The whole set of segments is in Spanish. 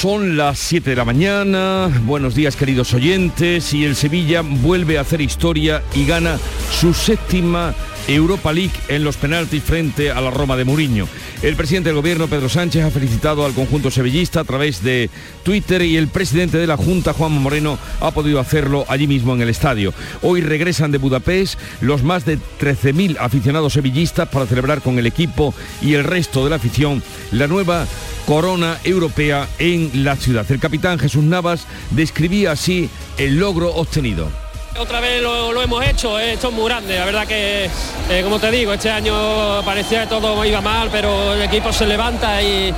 Son las 7 de la mañana, buenos días queridos oyentes, y el Sevilla vuelve a hacer historia y gana su séptima Europa League en los penaltis frente a la Roma de Mourinho. El presidente del gobierno, Pedro Sánchez, ha felicitado al conjunto sevillista a través de Twitter y el presidente de la Junta, Juan Moreno, ha podido hacerlo allí mismo en el estadio. Hoy regresan de Budapest los más de 13.000 aficionados sevillistas para celebrar con el equipo y el resto de la afición la nueva corona europea en la ciudad. El capitán Jesús Navas describía así el logro obtenido. Otra vez lo, hemos hecho, eh, esto es muy grande, la verdad que, eh, como te digo, este año parecía que todo iba mal, pero el equipo se levanta y,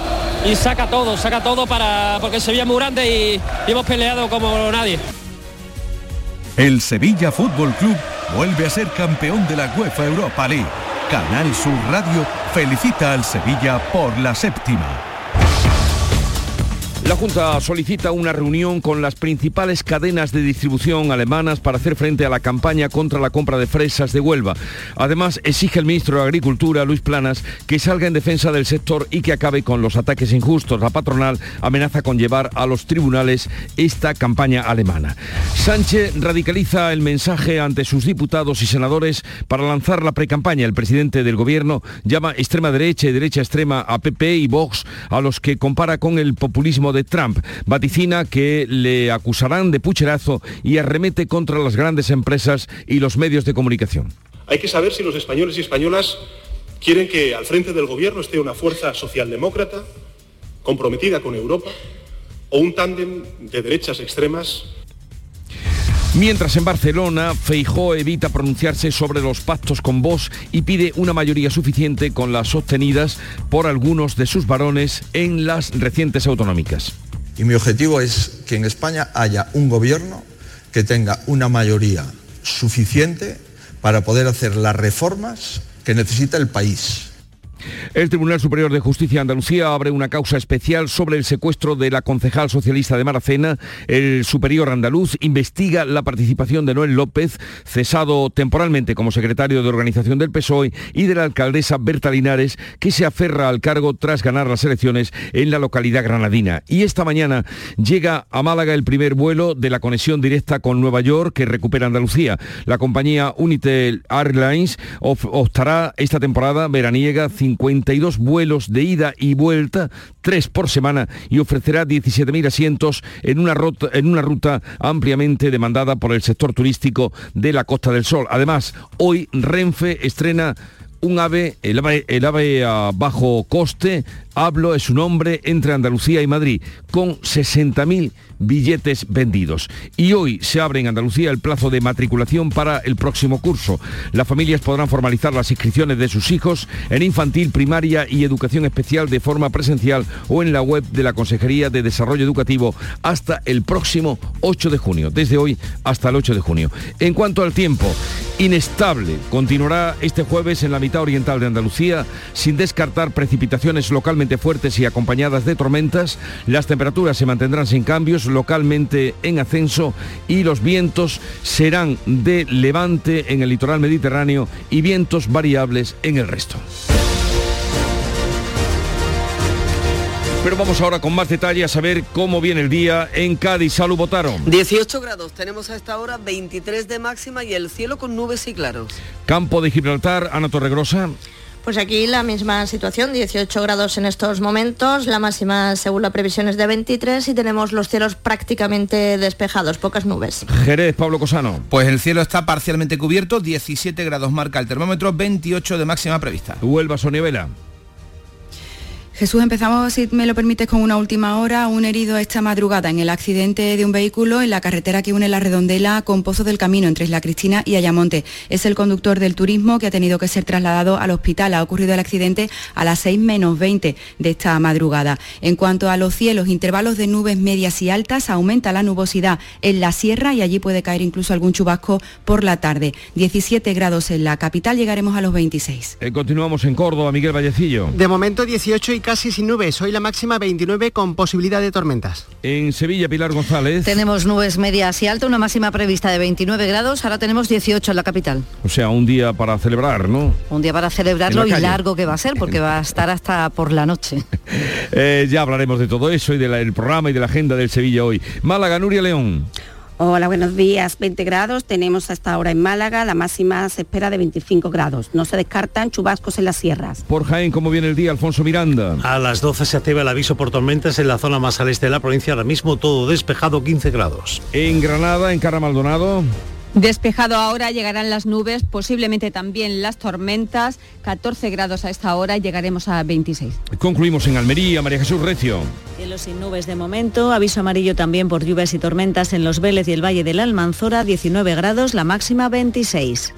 saca todo, saca todo para porque Sevilla es muy grande y, y hemos peleado como nadie. El Sevilla Fútbol Club vuelve a ser campeón de la UEFA Europa League. Canal Sur Radio felicita al Sevilla por la séptima. La Junta solicita una reunión con las principales cadenas de distribución alemanas para hacer frente a la campaña contra la compra de fresas de Huelva. Además, exige el ministro de Agricultura, Luis Planas, que salga en defensa del sector y que acabe con los ataques injustos. La patronal amenaza con llevar a los tribunales esta campaña alemana. Sánchez radicaliza el mensaje ante sus diputados y senadores para lanzar la precampaña. El presidente del gobierno llama extrema derecha y derecha extrema a PP y Vox, a los que compara con el populismo de Trump. Vaticina que le acusarán de pucherazo y arremete contra las grandes empresas y los medios de comunicación. Hay que saber si los españoles y españolas quieren que al frente del gobierno esté una fuerza socialdemócrata comprometida con Europa o un tándem de derechas extremas Mientras en Barcelona, Feijó evita pronunciarse sobre los pactos con Vox y pide una mayoría suficiente con las obtenidas por algunos de sus varones en las recientes autonómicas. Y mi objetivo es que en España haya un gobierno que tenga una mayoría suficiente para poder hacer las reformas que necesita el país el Tribunal Superior de Justicia de Andalucía abre una causa especial sobre el secuestro de la concejal socialista de Maracena. El superior andaluz investiga la participación de Noel López, cesado temporalmente como secretario de organización del PSOE, y de la alcaldesa Berta Linares, que se aferra al cargo tras ganar las elecciones en la localidad granadina. Y esta mañana llega a Málaga el primer vuelo de la conexión directa con Nueva York que recupera Andalucía. La compañía Unitel Airlines optará esta temporada veraniega 52 vuelos de ida y vuelta, tres por semana, y ofrecerá 17.000 asientos en una, ruta, ampliamente demandada por el sector turístico de la Costa del Sol. Además, hoy Renfe estrena un ave, el ave a bajo coste, hablo es un nombre entre Andalucía y Madrid, con 60.000 billetes vendidos. Y hoy se abre en Andalucía el plazo de matriculación para el próximo curso. Las familias podrán formalizar las inscripciones de sus hijos en infantil, primaria y educación especial de forma presencial o en la web de la Consejería de Desarrollo Educativo hasta el próximo 8 de junio, desde hoy hasta el 8 de junio. En cuanto al tiempo, inestable continuará este jueves en la mitad oriental de Andalucía, sin descartar precipitaciones localmente fuertes y acompañadas de tormentas. Las temperaturas se mantendrán sin cambios, localmente en ascenso y los vientos serán de levante en el litoral mediterráneo y vientos variables en el resto. Pero vamos ahora con más detalle a saber cómo viene el día en Cádiz. Salud, votaron. 18 grados, tenemos a esta hora 23 de máxima y el cielo con nubes y claros. Campo de Gibraltar, Ana Torregrosa. Pues aquí la misma situación, 18 grados en estos momentos, la máxima según la previsión es de 23 y tenemos los cielos prácticamente despejados, pocas nubes. Jerez, Pablo Cosano. Pues el cielo está parcialmente cubierto, 17 grados marca el termómetro, 28 de máxima prevista. Huelva, Sonievela. Jesús, empezamos, si me lo permites, con una última hora. Un herido esta madrugada en el accidente de un vehículo en la carretera que une la redondela con Pozo del Camino entre Isla Cristina y Ayamonte. Es el conductor del turismo que ha tenido que ser trasladado al hospital. Ha ocurrido el accidente a las 6 menos 20 de esta madrugada. En cuanto a los cielos, intervalos de nubes medias y altas, aumenta la nubosidad en la sierra y allí puede caer incluso algún chubasco por la tarde. 17 grados en la capital, llegaremos a los 26. Eh, continuamos en Córdoba, Miguel Vallecillo. De momento 18 y casi sin nubes. Hoy la máxima 29 con posibilidad de tormentas. En Sevilla, Pilar González. Tenemos nubes medias y altas, una máxima prevista de 29 grados. Ahora tenemos 18 en la capital. O sea, un día para celebrar, ¿no? Un día para celebrarlo y largo que va a ser porque va a estar hasta por la noche. Eh, ya hablaremos de todo eso y del programa y de la agenda del Sevilla hoy. Málaga, Nuria León. Hola, buenos días. 20 grados tenemos hasta ahora en Málaga, la máxima se espera de 25 grados. No se descartan chubascos en las sierras. Por Jaén, ¿cómo viene el día, Alfonso Miranda? A las 12 se activa el aviso por tormentas en la zona más al este de la provincia, ahora mismo todo despejado, 15 grados. En Granada, en Carra Maldonado. Despejado ahora, llegarán las nubes, posiblemente también las tormentas, 14 grados a esta hora, llegaremos a 26. Concluimos en Almería, María Jesús Recio. Cielos sin nubes de momento, aviso amarillo también por lluvias y tormentas en los Vélez y el Valle de la Almanzora, 19 grados, la máxima 26.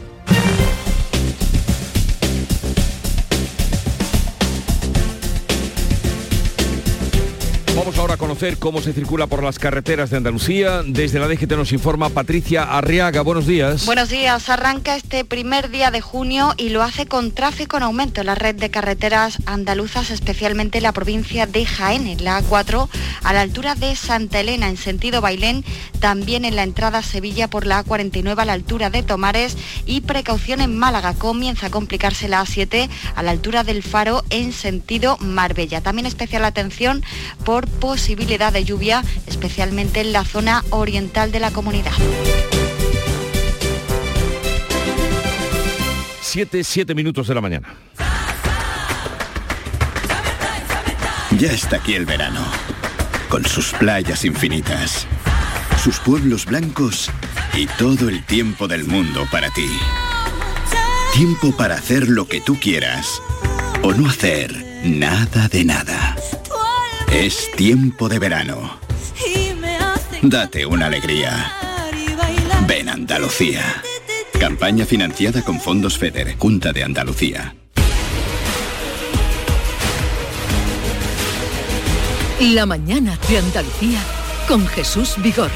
Cómo se circula por las carreteras de Andalucía. Desde la DGT nos informa Patricia Arriaga. Buenos días. Buenos días. Arranca este primer día de junio y lo hace con tráfico en aumento en la red de carreteras andaluzas, especialmente en la provincia de Jaén, la A4, a la altura de Santa Elena, en sentido Bailén, también en la entrada Sevilla por la A49 a la altura de Tomares y precaución en Málaga. Comienza a complicarse la A7 a la altura del Faro en sentido Marbella. También especial atención por posibilidad de lluvia, especialmente en la zona oriental de la comunidad. 7, 7 minutos de la mañana. Ya está aquí el verano, con sus playas infinitas, sus pueblos blancos y todo el tiempo del mundo para ti. Tiempo para hacer lo que tú quieras o no hacer nada de nada. Es tiempo de verano. Date una alegría. Ven Andalucía. Campaña financiada con fondos FEDER, Junta de Andalucía. La mañana de Andalucía con Jesús Vigorra.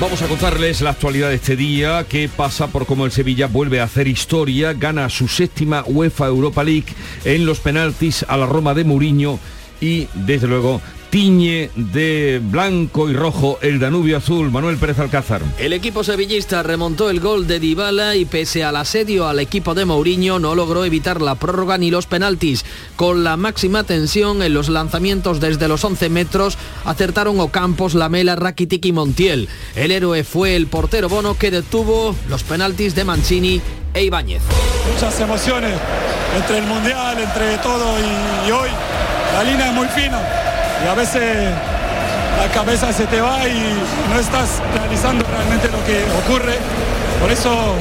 Vamos a contarles la actualidad de este día, qué pasa por cómo el Sevilla vuelve a hacer historia, gana su séptima UEFA Europa League en los penaltis a la Roma de Mourinho y desde luego tiñe de blanco y rojo el Danubio Azul. Manuel Pérez Alcázar. El equipo sevillista remontó el gol de Dybala y pese al asedio al equipo de Mourinho no logró evitar la prórroga ni los penaltis. Con la máxima tensión en los lanzamientos desde los 11 metros acertaron Ocampos, Lamela, Rakitic y Montiel. El héroe fue el portero Bono que detuvo los penaltis de Mancini e Ibáñez. Muchas emociones entre el Mundial, entre todo y, y hoy. La línea es muy fina y a veces la cabeza se te va y no estás realizando realmente lo que ocurre. Por eso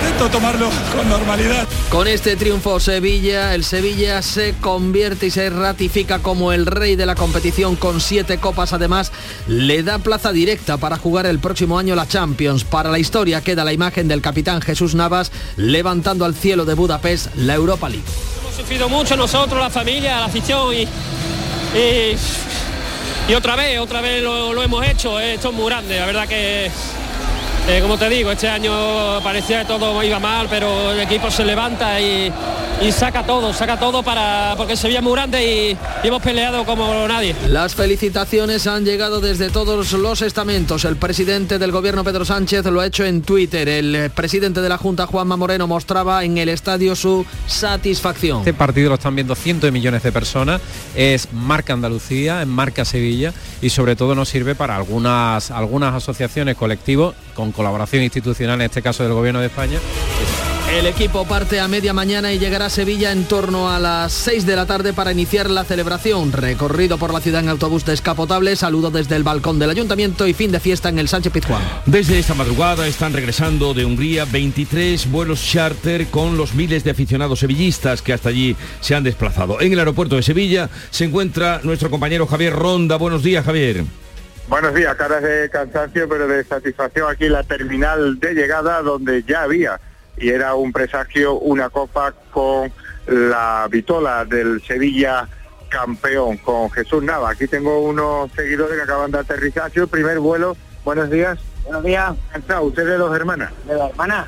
intento tomarlo con normalidad. Con este triunfo Sevilla, el Sevilla se convierte y se ratifica como el rey de la competición con siete copas. Además, le da plaza directa para jugar el próximo año la Champions. Para la historia queda la imagen del capitán Jesús Navas levantando al cielo de Budapest la Europa League. Hemos sufrido mucho nosotros, la familia, la afición y, y, otra vez, otra vez lo, lo hemos hecho. Esto es muy grande, la verdad que eh, como te digo, este año parecía que todo iba mal, pero el equipo se levanta y, y saca todo, saca todo para porque Sevilla es muy grande y, y, hemos peleado como nadie. Las felicitaciones han llegado desde todos los estamentos. El presidente del gobierno Pedro Sánchez lo ha hecho en Twitter. El presidente de la Junta Juanma Moreno mostraba en el estadio su satisfacción. Este partido lo están viendo cientos de millones de personas. Es marca Andalucía, es marca Sevilla y sobre todo nos sirve para algunas algunas asociaciones colectivos con colaboración institucional, en este caso del Gobierno de España. El equipo parte a media mañana y llegará a Sevilla en torno a las 6 de la tarde para iniciar la celebración. Recorrido por la ciudad en autobús descapotable, saludo desde el balcón del ayuntamiento y fin de fiesta en el Sánchez Pizjuán. Desde esta madrugada están regresando de Hungría 23 vuelos charter con los miles de aficionados sevillistas que hasta allí se han desplazado. En el aeropuerto de Sevilla se encuentra nuestro compañero Javier Ronda. Buenos días, Javier. Buenos días, caras de cansancio, pero de satisfacción aquí en la terminal de llegada donde ya había y era un presagio una copa con la vitola del Sevilla campeón, con Jesús Nava. Aquí tengo unos seguidores que acaban de aterrizar. el primer vuelo. Buenos días. Buenos días. ¿Usted de dos hermanas? De dos hermanas.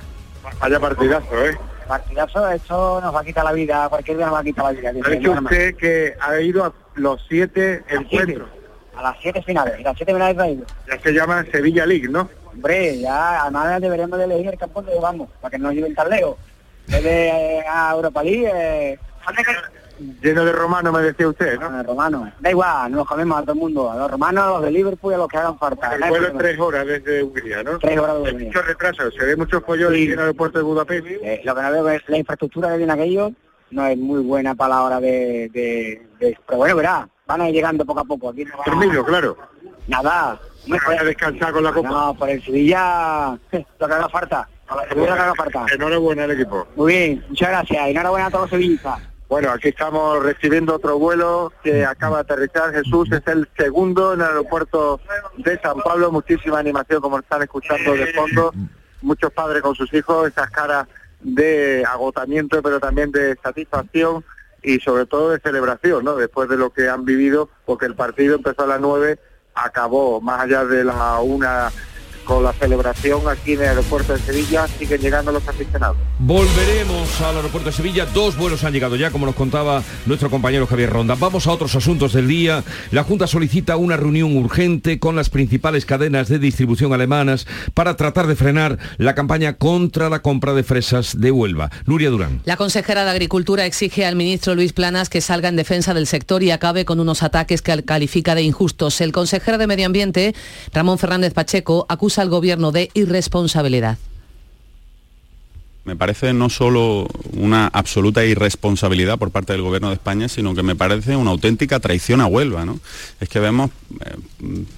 Vaya partidazo, ¿eh? Partidazo, esto nos va a quitar la vida, cualquier día nos va a quitar la vida. Ha dicho usted que ha ido a los siete encuentros. A las siete finales, las siete finales ha ido. Ya se llama Sevilla League, ¿no? Hombre, ya además deberíamos de elegir el campo donde llevamos, para que no lleven tan lejos. Desde eh, a Europa League, eh, Lleno de romanos, me decía usted, ¿no? De romanos. Da igual, nos comemos a todo el mundo, a los romanos, a los de Liverpool y a los que hagan falta. El vuelo es tres horas desde Hungría, ¿no? Tres horas de Hungría. Mucho retraso, se ve muchos pollos en el aeropuerto de Budapest. Eh, lo que no veo es la infraestructura que tiene aquello, no es muy buena para la hora de... de, pero bueno, verá, van a ir llegando poco a poco. Aquí no claro. Nada, no voy a descansar con la copa. No, por el Sevilla lo que haga falta. Lo que haga falta. Enhorabuena al equipo. Muy bien, muchas gracias. Enhorabuena a todos los sevillistas. Bueno, aquí estamos recibiendo otro vuelo que acaba de aterrizar. Jesús es el segundo en el aeropuerto de San Pablo. Muchísima animación, como están escuchando de fondo. Muchos padres con sus hijos, esas caras de agotamiento, pero también de satisfacción y sobre todo de celebración, ¿no? Después de lo que han vivido, porque el partido empezó a las nueve acabó más allá de la una con la celebración aquí en el aeropuerto de Sevilla, siguen llegando los aficionados. Volveremos al aeropuerto de Sevilla, dos vuelos han llegado ya, como nos contaba nuestro compañero Javier Ronda. Vamos a otros asuntos del día. La Junta solicita una reunión urgente con las principales cadenas de distribución alemanas para tratar de frenar la campaña contra la compra de fresas de Huelva. Nuria Durán. La consejera de Agricultura exige al ministro Luis Planas que salga en defensa del sector y acabe con unos ataques que califica de injustos. El consejero de Medio Ambiente, Ramón Fernández Pacheco, acusa al gobierno de irresponsabilidad. Me parece no solo una absoluta irresponsabilidad por parte del Gobierno de España, sino que me parece una auténtica traición a Huelva. Es que vemos eh,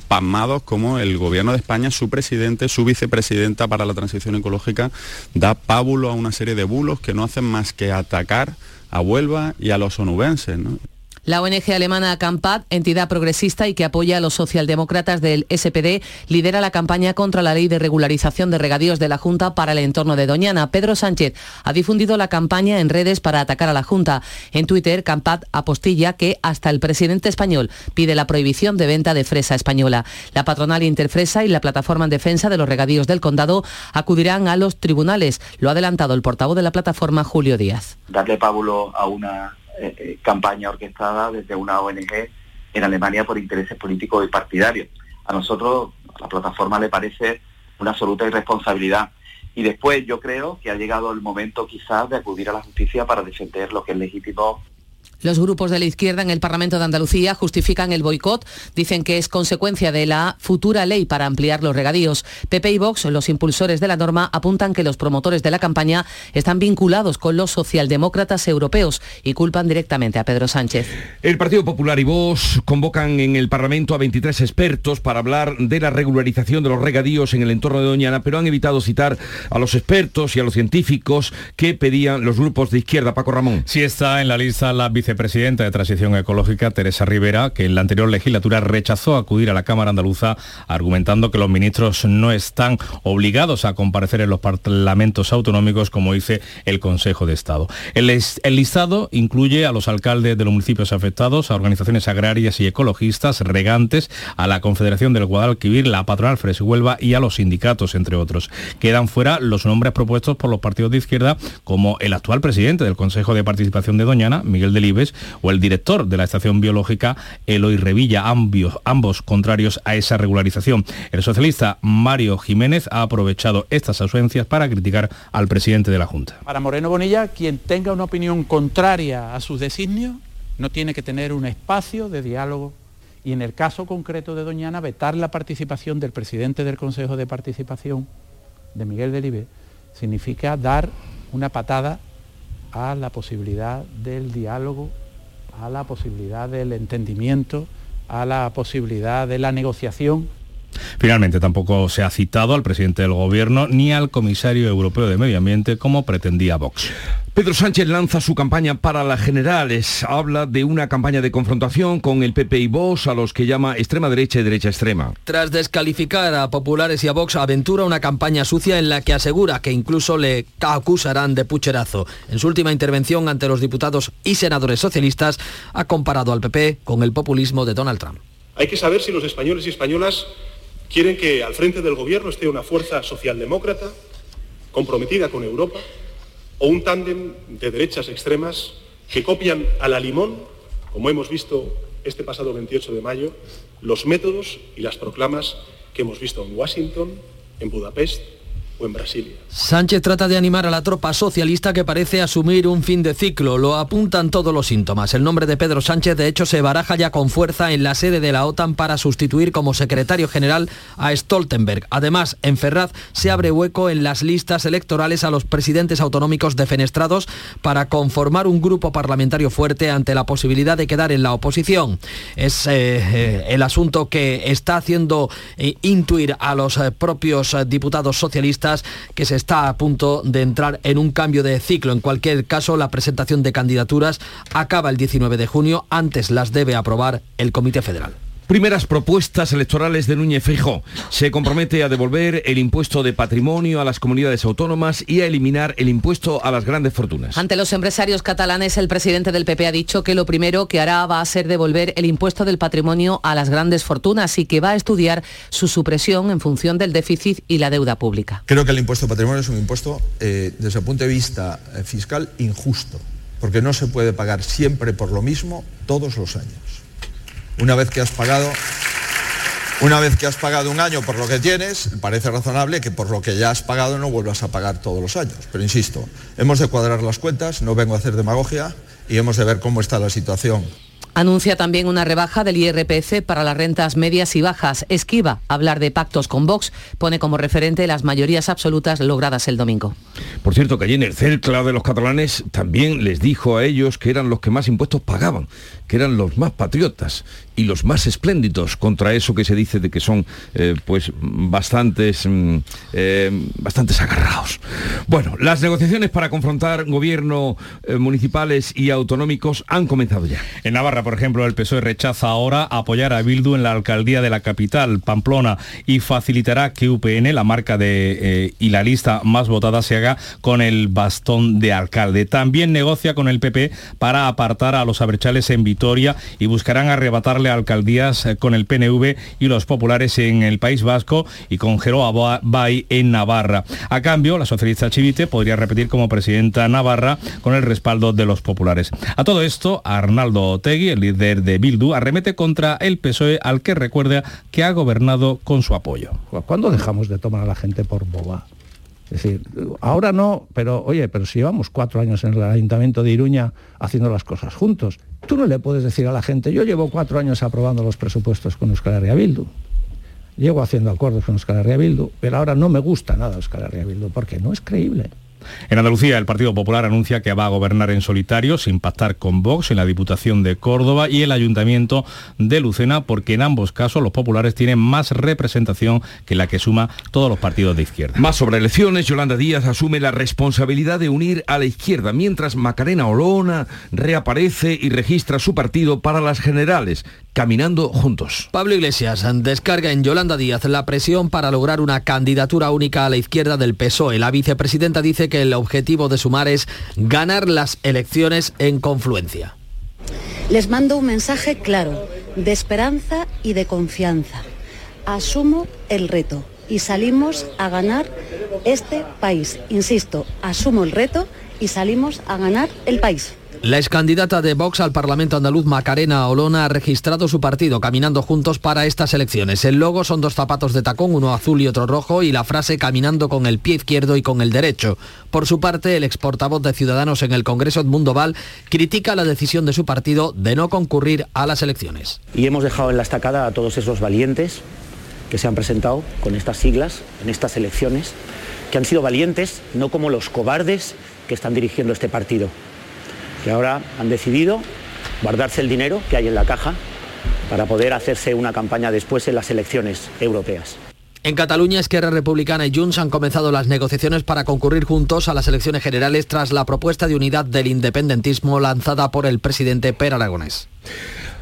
pasmados como el Gobierno de España, su presidente, su vicepresidenta para la transición ecológica, da pábulo a una serie de bulos que no hacen más que atacar a Huelva y a los onubenses. La ONG alemana Campat, entidad progresista y que apoya a los socialdemócratas del SPD, lidera la campaña contra la ley de regularización de regadíos de la Junta para el entorno de Doñana. Pedro Sánchez ha difundido la campaña en redes para atacar a la Junta. En Twitter, Campat apostilla que hasta el presidente español pide la prohibición de venta de fresa española. La patronal Interfresa y la plataforma en defensa de los regadíos del condado acudirán a los tribunales. Lo ha adelantado el portavoz de la plataforma, Julio Díaz. Pábulo a una eh, eh, campaña orquestada desde una ONG en Alemania por intereses políticos y partidarios. A nosotros, a la plataforma, le parece una absoluta irresponsabilidad. Y después yo creo que ha llegado el momento quizás de acudir a la justicia para defender lo que es legítimo los grupos de la izquierda en el Parlamento de Andalucía justifican el boicot, dicen que es consecuencia de la futura ley para ampliar los regadíos. PP y Vox, los impulsores de la norma, apuntan que los promotores de la campaña están vinculados con los socialdemócratas europeos y culpan directamente a Pedro Sánchez. El Partido Popular y Vox convocan en el Parlamento a 23 expertos para hablar de la regularización de los regadíos en el entorno de Doñana, pero han evitado citar a los expertos y a los científicos que pedían los grupos de izquierda. Paco Ramón. Sí está en la lista la vicepresidenta de Transición Ecológica, Teresa Rivera, que en la anterior legislatura rechazó acudir a la Cámara Andaluza argumentando que los ministros no están obligados a comparecer en los parlamentos autonómicos, como dice el Consejo de Estado. El, listado incluye a los alcaldes de los municipios afectados, a organizaciones agrarias y ecologistas, regantes, a la Confederación del Guadalquivir, la patronal Fres Huelva y a los sindicatos, entre otros. Quedan fuera los nombres propuestos por los partidos de izquierda, como el actual presidente del Consejo de Participación de Doñana, Miguel O el director de la estación biológica, Eloy Revilla, ambos, contrarios a esa regularización. El socialista Mario Jiménez ha aprovechado estas ausencias para criticar al presidente de la Junta. Para Moreno Bonilla, quien tenga una opinión contraria a sus designios no tiene que tener un espacio de diálogo y en el caso concreto de Doñana vetar la participación del presidente del Consejo de Participación, de Miguel Delibes, significa dar una patada a la posibilidad del diálogo, a la posibilidad del entendimiento, a la posibilidad de la negociación Finalmente, tampoco se ha citado al presidente del Gobierno ni al comisario europeo de Medio Ambiente como pretendía Vox. Pedro Sánchez lanza su campaña para las generales. Habla de una campaña de confrontación con el PP y Vox, a los que llama extrema derecha y derecha extrema. Tras descalificar a populares y a Vox, aventura una campaña sucia en la que asegura que incluso le acusarán de pucherazo. En su última intervención ante los diputados y senadores socialistas, ha comparado al PP con el populismo de Donald Trump. Hay que saber si los españoles y españolas quieren que al frente del gobierno esté una fuerza socialdemócrata comprometida con Europa o un tándem de derechas extremas que copian a la limón, como hemos visto este pasado 28 de mayo, los métodos y las proclamas que hemos visto en Washington, en Budapest Sánchez trata de animar a la tropa socialista que parece asumir un fin de ciclo. Lo apuntan todos los síntomas. El nombre de Pedro Sánchez de hecho se baraja ya con fuerza en la sede de la OTAN para sustituir como secretario general a Stoltenberg. Además, en Ferraz se abre hueco en las listas electorales a los presidentes autonómicos defenestrados para conformar un grupo parlamentario fuerte ante la posibilidad de quedar en la oposición. Es eh, eh, el asunto que está haciendo eh, intuir a los propios diputados socialistas que se está a punto de entrar en un cambio de ciclo. En cualquier caso, la presentación de candidaturas acaba el 19 de junio, antes las debe aprobar el Comité Federal. Primeras propuestas electorales de Núñez Feijóo. Se compromete a devolver el impuesto de patrimonio a las comunidades autónomas y a eliminar el impuesto a las grandes fortunas. Ante los empresarios catalanes, el presidente del PP ha dicho que lo primero que hará va a ser devolver el impuesto del patrimonio a las grandes fortunas y que va a estudiar su supresión en función del déficit y la deuda pública. Creo que el impuesto de patrimonio es un impuesto, eh, desde el punto de vista eh, fiscal, injusto, porque no se puede pagar siempre por lo mismo todos los años. Una vez que has pagado una vez que has pagado un año por lo que tienes, parece razonable que por lo que ya has pagado no vuelvas a pagar todos los años. Pero insisto, hemos de cuadrar las cuentas, no vengo a hacer demagogia y hemos de ver cómo está la situación Anuncia también una rebaja del IRPF para las rentas medias y bajas. Esquiva hablar de pactos con Vox, pone como referente las mayorías absolutas logradas el domingo. Por cierto, que allí en el CELCLA de los catalanes también les dijo a ellos que eran los que más impuestos pagaban, que eran los más patriotas y los más espléndidos contra eso que se dice de que son eh, pues bastantes, mm, eh, bastantes agarrados. Bueno, las negociaciones para confrontar gobierno eh, municipales y autonómicos han comenzado ya. En Navarra, por ejemplo, el PSOE rechaza ahora apoyar a Bildu en la alcaldía de la capital, Pamplona, y facilitará que UPN, la marca de y la lista más votada, se haga con el bastón de alcalde. También negocia con el PP para apartar a los abrechales en Vitoria y buscarán arrebatarle alcaldías eh, con el PNV y los populares en el País Vasco y con Geroa Bay en Navarra. A cambio, la socialista Chivite podría repetir como presidenta Navarra con el respaldo de los populares. A todo esto, Arnaldo El líder de Bildu, arremete contra el PSOE al que recuerda que ha gobernado con su apoyo. ¿Cuándo dejamos de tomar a la gente por boba? Es decir, ahora no, pero oye, pero si llevamos cuatro años en el Ayuntamiento de Iruña haciendo las cosas juntos, tú no le puedes decir a la gente, yo llevo cuatro años aprobando los presupuestos con Euskal Herria Bildu, llego haciendo acuerdos con Euskal Herria Bildu, pero ahora no me gusta nada Euskal Herria Bildu, porque no es creíble. En Andalucía, el Partido Popular anuncia que va a gobernar en solitario, sin pactar con Vox en la Diputación de Córdoba y el Ayuntamiento de Lucena, porque en ambos casos los populares tienen más representación que la que suma todos los partidos de izquierda. Más sobre elecciones, Yolanda Díaz asume la responsabilidad de unir a la izquierda, mientras Macarena Olona reaparece y registra su partido para las generales, caminando juntos. Pablo Iglesias descarga en Yolanda Díaz la presión para lograr una candidatura única a la izquierda del PSOE. La vicepresidenta dice que el objetivo de Sumar es ganar las elecciones en confluencia. Les mando un mensaje claro, de esperanza y de confianza. Asumo el reto y salimos a ganar este país. Insisto, asumo el reto y salimos a ganar el país. La excandidata de Vox al Parlamento andaluz Macarena Olona ha registrado su partido caminando juntos para estas elecciones. El logo son dos zapatos de tacón, uno azul y otro rojo, y la frase caminando con el pie izquierdo y con el derecho. Por su parte, el ex portavoz de Ciudadanos en el Congreso, Edmundo Val, critica la decisión de su partido de no concurrir a las elecciones. Y hemos dejado en la estacada a todos esos valientes que se han presentado con estas siglas en estas elecciones, que han sido valientes, no como los cobardes que están dirigiendo este partido, que ahora han decidido guardarse el dinero que hay en la caja para poder hacerse una campaña después en las elecciones europeas. En Cataluña, Esquerra Republicana y Junts han comenzado las negociaciones para concurrir juntos a las elecciones generales tras la propuesta de unidad del independentismo lanzada por el presidente Per Aragonés.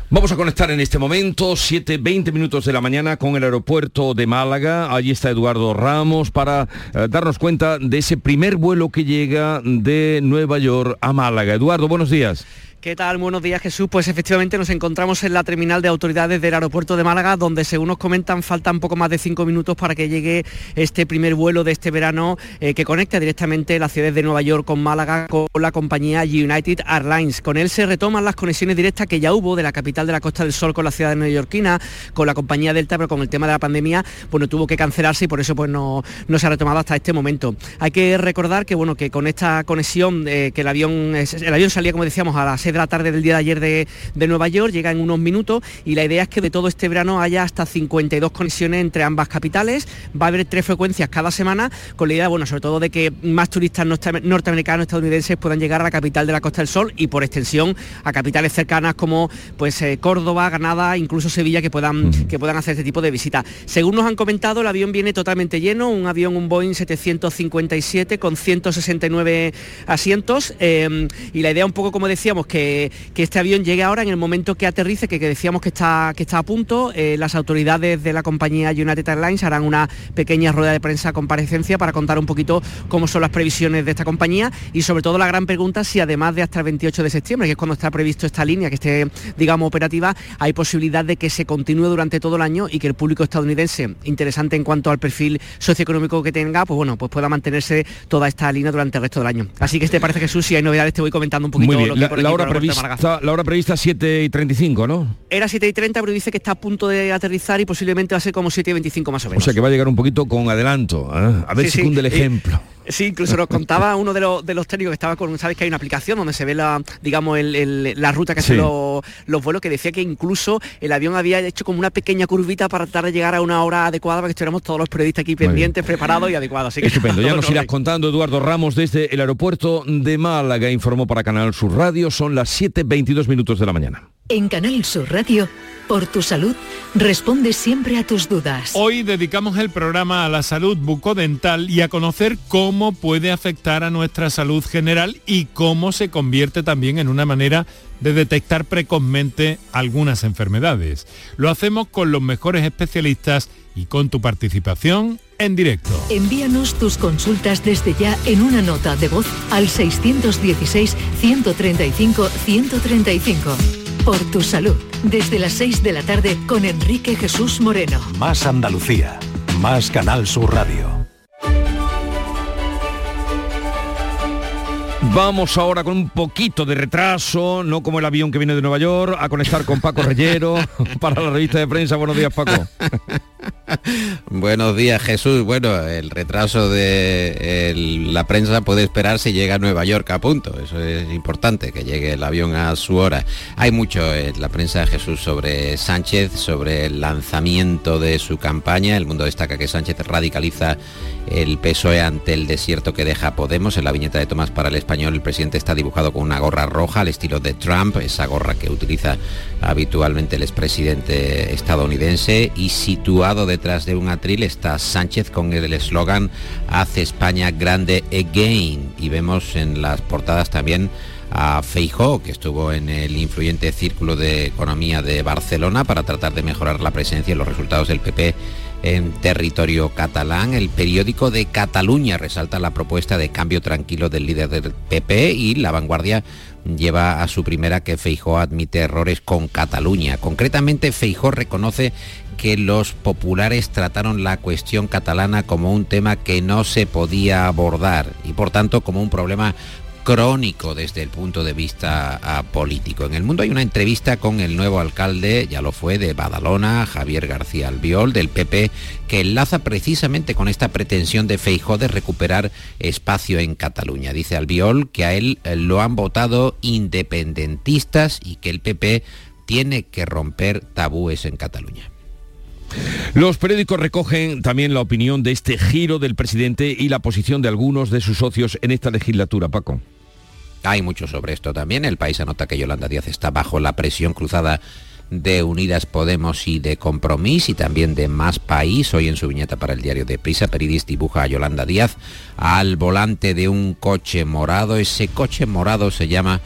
Vamos a conectar en este momento, 7, 20 minutos de la mañana, con el aeropuerto de Málaga. Allí está Eduardo Ramos para eh, darnos cuenta de ese primer vuelo que llega de Nueva York a Málaga. Eduardo, buenos días. ¿Qué tal? Buenos días Jesús. Pues efectivamente nos encontramos en la terminal de autoridades del aeropuerto de Málaga, donde según nos comentan faltan poco más de cinco minutos para que llegue este primer vuelo de este verano eh, que conecta directamente las ciudades de Nueva York con Málaga con la compañía United Airlines. Con él se retoman las conexiones directas que ya hubo de la capital de la Costa del Sol con la ciudad de neoyorquina, con la compañía Delta, pero con el tema de la pandemia, bueno, tuvo que cancelarse y por eso pues no, no se ha retomado hasta este momento. Hay que recordar que bueno, que con esta conexión, eh, que el avión, el avión salía, como decíamos, a las 6 de la tarde del día de ayer de, Nueva York, llega en unos minutos y la idea es que de todo este verano haya hasta 52 conexiones entre ambas capitales, va a haber tres frecuencias cada semana, con la idea, bueno, sobre todo de que más turistas norteamericanos, estadounidenses puedan llegar a la capital de la Costa del Sol y por extensión a capitales cercanas como pues eh, Córdoba, Granada, incluso Sevilla, que puedan, que puedan hacer este tipo de visitas. Según nos han comentado, el avión viene totalmente lleno, un avión, un Boeing 757 con 169 asientos eh, y la idea un poco como decíamos que que, este avión llegue ahora en el momento que aterrice, que, decíamos que está, que está a punto. Eh, las autoridades de la compañía United Airlines harán una pequeña rueda de prensa comparecencia para contar un poquito cómo son las previsiones de esta compañía y sobre todo la gran pregunta si además de hasta el 28 de septiembre, que es cuando está previsto esta línea, que esté, digamos, operativa, hay posibilidad de que se continúe durante todo el año y que el público estadounidense, interesante en cuanto al perfil socioeconómico que tenga, pues bueno, pues pueda mantenerse toda esta línea durante el resto del año. Así que te parece Jesús, si hay novedades te voy comentando un poquito lo que la, hora la hora prevista 7 y 35, ¿no? Era 7 y 30, pero dice que está a punto de aterrizar y posiblemente va a ser como 7 y 25 más o menos. O sea que va a llegar un poquito con adelanto. ¿eh? A ver si cunde el ejemplo. Sí, incluso nos contaba uno de los, de los técnicos que estaba con, sabes que hay una aplicación donde se ve la, digamos, la ruta que hacen los, vuelos, que decía que incluso el avión había hecho como una pequeña curvita para tratar de llegar a una hora adecuada para que estuviéramos todos los periodistas aquí pendientes, preparados y adecuados. Así que Estupendo, ya nos irás contando Eduardo Ramos desde el aeropuerto de Málaga, informó para Canal Sur Radio, son las 7.22 minutos de la mañana. En Canal Sur Radio, por tu salud, responde siempre a tus dudas. Hoy dedicamos el programa a la salud bucodental y a conocer cómo puede afectar a nuestra salud general y cómo se convierte también en una manera de detectar precozmente algunas enfermedades. Lo hacemos con los mejores especialistas y con tu participación en directo. Envíanos tus consultas desde ya en una nota de voz al 616 135 135 por tu salud. Desde las 6 de la tarde con Enrique Jesús Moreno. Más Andalucía. Más Canal Sur Radio. Vamos ahora con un poquito de retraso, no como el avión que viene de Nueva York, a conectar con Paco Reyero para la revista de prensa. Buenos días, Paco. Buenos días, Jesús. Bueno, el retraso de la prensa puede esperar si llega a Nueva York a punto. Eso es importante, que llegue el avión a su hora. Hay mucho en la prensa, Jesús, sobre Sánchez, sobre el lanzamiento de su campaña. El mundo destaca que Sánchez radicaliza el PSOE ante el desierto que deja Podemos. En la viñeta de Tomás para el Español, el presidente está dibujado con una gorra roja al estilo de Trump, esa gorra que utiliza habitualmente el expresidente estadounidense, y situado detrás de un atril está Sánchez con el eslogan Hace España grande again. Y vemos en las portadas también a Feijó, que estuvo en el influyente Círculo de Economía de Barcelona para tratar de mejorar la presencia y los resultados del PP en territorio catalán. El periódico de Cataluña resalta la propuesta de cambio tranquilo del líder del PP y La Vanguardia lleva a su primera que Feijó admite errores con Cataluña. Concretamente, Feijó reconoce que los populares trataron la cuestión catalana como un tema que no se podía abordar y por tanto como un problema crónico desde el punto de vista ah, político. En el mundo hay una entrevista con el nuevo alcalde, ya lo fue, de Badalona, Javier García Albiol, del PP, que enlaza precisamente con esta pretensión de Feijó de recuperar espacio en Cataluña. Dice Albiol que a él eh, lo han votado independentistas y que el PP tiene que romper tabúes en Cataluña. Los periódicos recogen también la opinión de este giro del presidente y la posición de algunos de sus socios en esta legislatura, Paco. Hay mucho sobre esto también. El país anota que Yolanda Díaz está bajo la presión cruzada de Unidas Podemos y de Compromís y también de Más País. Hoy en su viñeta para el diario de Prisa, Peridis dibuja a Yolanda Díaz al volante de un coche morado. Ese coche morado se llama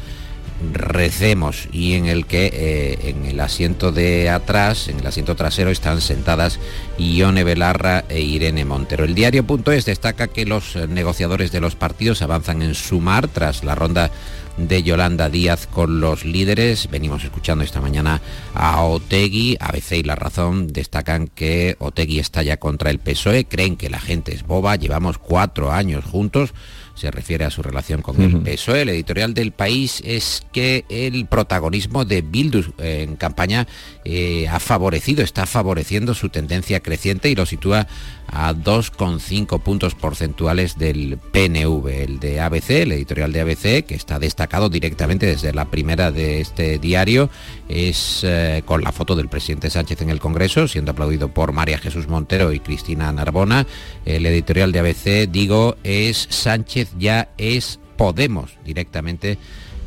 Recemos y en el que eh, en el asiento de atrás, en el asiento trasero, están sentadas Ione Belarra e Irene Montero. El diario.es destaca que los negociadores de los partidos avanzan en sumar tras la ronda de Yolanda Díaz con los líderes. Venimos escuchando esta mañana a Otegui, ABC y La Razón destacan que Otegui está ya contra el PSOE, creen que la gente es boba, llevamos cuatro años juntos se refiere a su relación con el PSOE. El editorial del país es que el protagonismo de Bildus en campaña eh, ha favorecido, está favoreciendo su tendencia creciente y lo sitúa a 2,5 puntos porcentuales del PNV. El de ABC, el editorial de ABC, que está destacado directamente desde la primera de este diario, es eh, con la foto del presidente Sánchez en el Congreso, siendo aplaudido por María Jesús Montero y Cristina Narbona. El editorial de ABC, digo, es Sánchez ya es Podemos directamente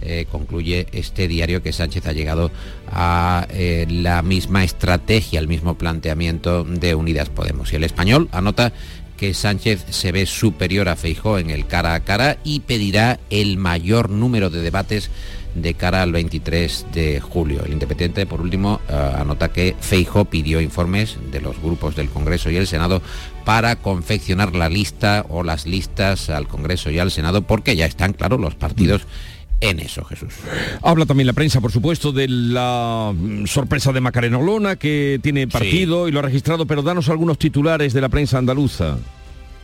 eh, concluye este diario que Sánchez ha llegado a eh, la misma estrategia, el mismo planteamiento de Unidas Podemos. Y el español anota que Sánchez se ve superior a Feijó en el cara a cara y pedirá el mayor número de debates de cara al 23 de julio. El Independiente, por último, eh, anota que Feijo pidió informes de los grupos del Congreso y el Senado para confeccionar la lista o las listas al Congreso y al Senado porque ya están claros los partidos en eso, Jesús. Habla también la prensa, por supuesto, de la mm, sorpresa de Macarena Olona, que tiene partido y lo ha registrado, pero danos algunos titulares de la prensa andaluza.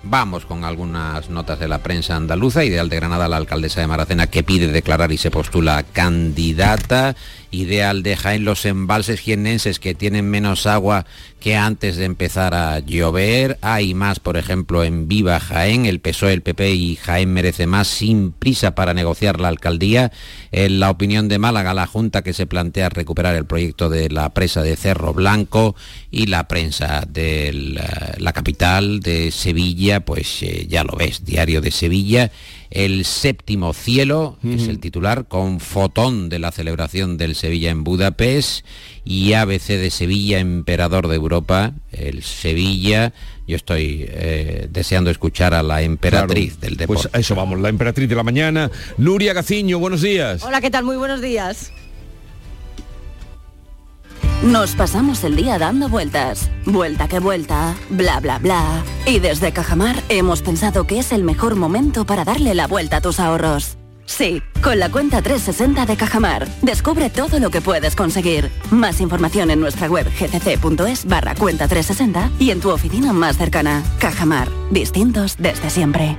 Vamos con algunas notas de la prensa andaluza. Ideal de Granada, la alcaldesa de Maracena, que pide declarar y se postula candidata. Ideal de Jaén, los embalses jienenses que tienen menos agua que antes de empezar a llover. Hay más, por ejemplo, en Viva Jaén, el PSOE, el PP y Jaén merece más sin prisa para negociar la alcaldía. En la opinión de Málaga, la Junta que se plantea recuperar el proyecto de la presa de Cerro Blanco y la prensa de la, capital de Sevilla, pues eh, ya lo ves, Diario de Sevilla el séptimo cielo, es el titular, con fotón de la celebración del Sevilla en Budapest y ABC de Sevilla, emperador de Europa, el Sevilla. Yo estoy eh, deseando escuchar a la emperatriz del deporte. Pues a eso vamos, la emperatriz de la mañana. Nuria Gaciño, buenos días. Hola, ¿qué tal? Muy buenos días. Nos pasamos el día dando vueltas, vuelta que vuelta, bla bla bla. Y desde Cajamar hemos pensado que es el mejor momento para darle la vuelta a tus ahorros. Sí, con la cuenta 360 de Cajamar. Descubre todo lo que puedes conseguir. Más información en nuestra web gcc.es barra cuenta 360 y en tu oficina más cercana. Cajamar, distintos desde siempre.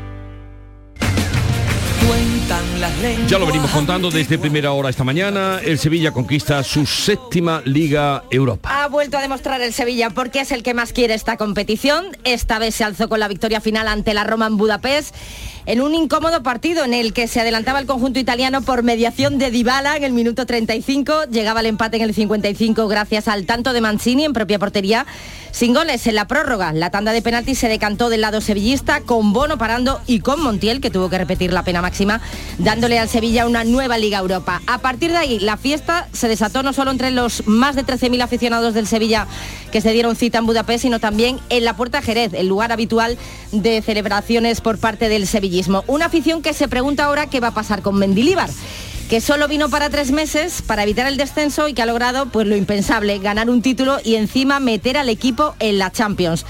Ya lo venimos contando desde primera hora esta mañana. El Sevilla conquista su séptima Liga Europa. Ha vuelto a demostrar el Sevilla porque es el que más quiere esta competición. Esta vez se alzó con la victoria final ante la Roma en Budapest en un incómodo partido en el que se adelantaba el conjunto italiano por mediación de Dybala en el minuto 35, llegaba el empate en el 55 gracias al tanto de Mancini en propia portería, sin goles en la prórroga. La tanda de penaltis se decantó del lado sevillista con Bono parando y con Montiel que tuvo que repetir la pena máxima, dándole al Sevilla una nueva Liga Europa. A partir de ahí la fiesta se desató no solo entre los más de 13.000 aficionados del Sevilla que se dieron cita en Budapest, sino también en la Puerta Jerez, el lugar habitual de celebraciones por parte del Una afición que se pregunta ahora qué va a pasar con Mendilíbar que solo vino para tres meses para evitar el descenso y que ha logrado pues lo impensable, ganar un título y encima meter al equipo en la Champions.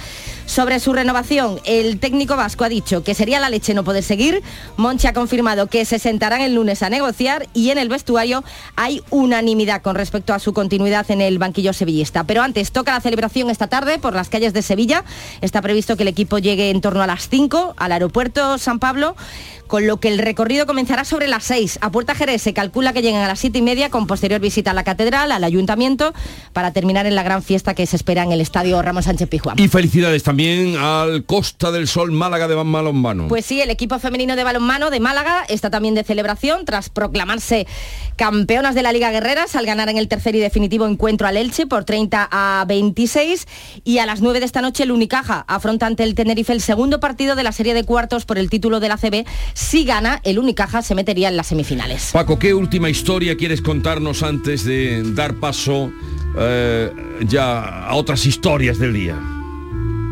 Sobre su renovación, el técnico vasco ha dicho que sería la leche no poder seguir. Monchi ha confirmado que se sentarán el lunes a negociar y en el vestuario hay unanimidad con respecto a su continuidad en el banquillo sevillista. Pero antes toca la celebración esta tarde por las calles de Sevilla. Está previsto que el equipo llegue en torno a las 5 al aeropuerto San Pablo con lo que el recorrido comenzará sobre las 6. A Puerta Jerez se calcula que lleguen a las 7 y media con posterior visita a la catedral, al ayuntamiento, para terminar en la gran fiesta que se espera en el estadio Ramos Sánchez Pizjuán. Y felicidades también al Costa del Sol Málaga de balonmano. Pues sí, el equipo femenino de balonmano de Málaga está también de celebración tras proclamarse campeonas de la Liga Guerreras al ganar en el tercer y definitivo encuentro al Elche por 30 a 26 y a las 9 de esta noche el Unicaja afronta ante el Tenerife el segundo partido de la serie de cuartos por el título de la CB. Si gana, el Unicaja se metería en las semifinales. Paco, ¿qué última historia quieres contarnos antes de dar paso eh, ya a otras historias del día?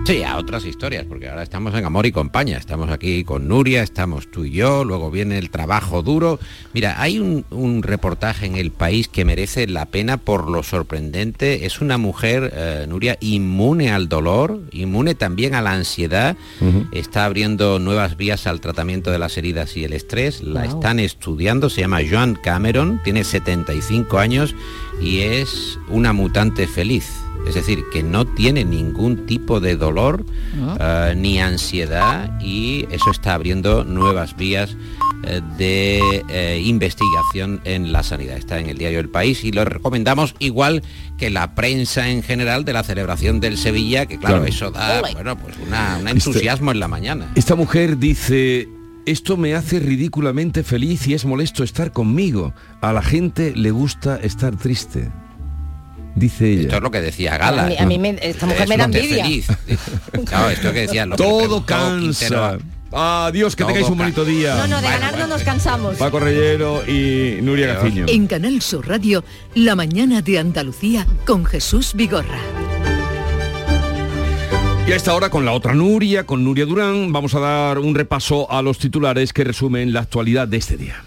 Sí, a otras historias, porque ahora estamos en Amor y Compañía, estamos aquí con Nuria, estamos tú y yo, luego viene el trabajo duro. Mira, hay un, reportaje en El País que merece la pena por lo sorprendente. Es una mujer, eh, Nuria, inmune al dolor, inmune también a la ansiedad, está abriendo nuevas vías al tratamiento de las heridas y el estrés, la están estudiando, se llama Joan Cameron, tiene 75 años y es una mutante feliz es decir, que no tiene ningún tipo de dolor ah. eh, ni ansiedad y eso está abriendo nuevas vías eh, de eh, investigación en la sanidad. Está en el diario El País y lo recomendamos igual que la prensa en general de la celebración del Sevilla, que claro, eso da bueno, pues un este entusiasmo en la mañana. Esta mujer dice, esto me hace ridículamente feliz y es molesto estar conmigo. A la gente le gusta estar triste dice ella. Esto es lo que decía Gala. A mí, esta mujer me da envidia. esto que decía, Todo cansa. Adiós, que tengáis un bonito día. No, no, de ganar no nos cansamos. Paco Reyero y Nuria Gaciño. En Canal Sur Radio, La mañana de Andalucía con Jesús Vigorra. Y a esta hora con la otra Nuria, con Nuria Durán, vamos a dar un repaso a los titulares que resumen la actualidad de este día.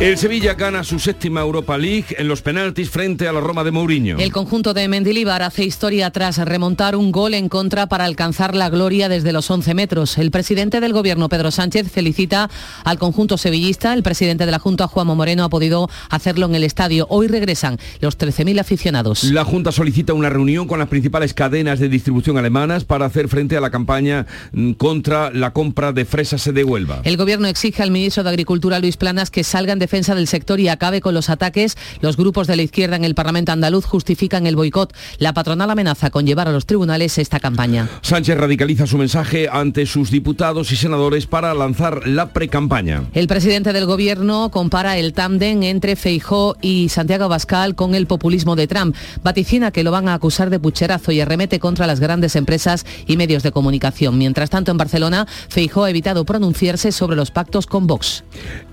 El Sevilla gana su séptima Europa League en los penaltis frente a la Roma de Mourinho. El conjunto de Mendilibar hace historia tras remontar un gol en contra para alcanzar la gloria desde los 11 metros. El presidente del gobierno, Pedro Sánchez, felicita al conjunto sevillista. El presidente de la Junta, Juan Moreno, ha podido hacerlo en el estadio. Hoy regresan los 13.000 aficionados. La Junta solicita una reunión con las principales cadenas de distribución alemanas para hacer frente a la campaña mm, contra la compra de fresas de Huelva. El gobierno exige al ministro de Agricultura, Luis Planas, que salgan de defensa del sector y acabe con los ataques. Los grupos de la izquierda en el Parlamento andaluz justifican el boicot. La patronal amenaza con llevar a los tribunales esta campaña. Sánchez radicaliza su mensaje ante sus diputados y senadores para lanzar la precampaña. El presidente del gobierno compara el tándem entre Feijó y Santiago Bascal con el populismo de Trump. Vaticina que lo van a acusar de pucherazo y arremete contra las grandes empresas y medios de comunicación. Mientras tanto, en Barcelona, Feijó ha evitado pronunciarse sobre los pactos con Vox.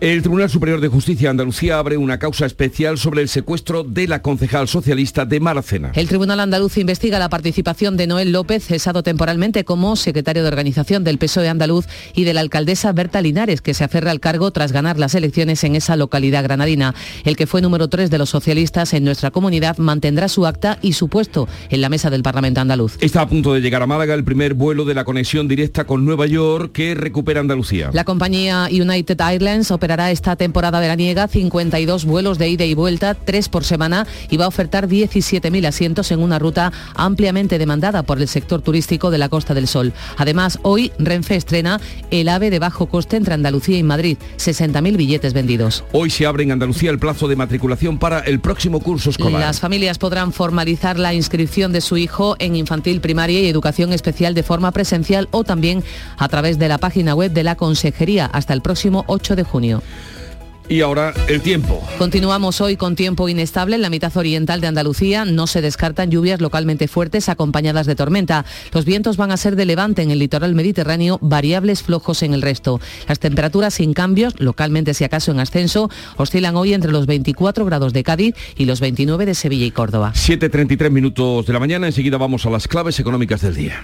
El Tribunal Superior de Justicia Andalucía abre una causa especial sobre el secuestro de la concejal socialista de Maracena. El Tribunal Andaluz investiga la participación de Noel López, cesado temporalmente como secretario de organización del PSOE andaluz, y de la alcaldesa Berta Linares, que se aferra al cargo tras ganar las elecciones en esa localidad granadina. El que fue número 3 de los socialistas en nuestra comunidad mantendrá su acta y su puesto en la mesa del Parlamento andaluz. Está a punto de llegar a Málaga el primer vuelo de la conexión directa con Nueva York que recupera Andalucía. La compañía United Airlines operará esta temporada veraniega 52 vuelos de ida y vuelta, tres por semana, y va a ofertar 17.000 asientos en una ruta ampliamente demandada por el sector turístico de la Costa del Sol. Además, hoy Renfe estrena el AVE de bajo coste entre Andalucía y Madrid, 60.000 billetes vendidos. Hoy se abre en Andalucía el plazo de matriculación para el próximo curso escolar. Las familias podrán formalizar la inscripción de su hijo en infantil, primaria y educación especial de forma presencial o también a través de la página web de la Consejería hasta el próximo 8 de junio. Y ahora el tiempo. Continuamos hoy con tiempo inestable en la mitad oriental de Andalucía. No se descartan lluvias localmente fuertes acompañadas de tormenta. Los vientos van a ser de levante en el litoral mediterráneo, variables flojos en el resto. Las temperaturas sin cambios, localmente si acaso en ascenso, oscilan hoy entre los 24 grados de Cádiz y los 29 de Sevilla y Córdoba. 7.33 minutos de la mañana. Enseguida vamos a las claves económicas del día.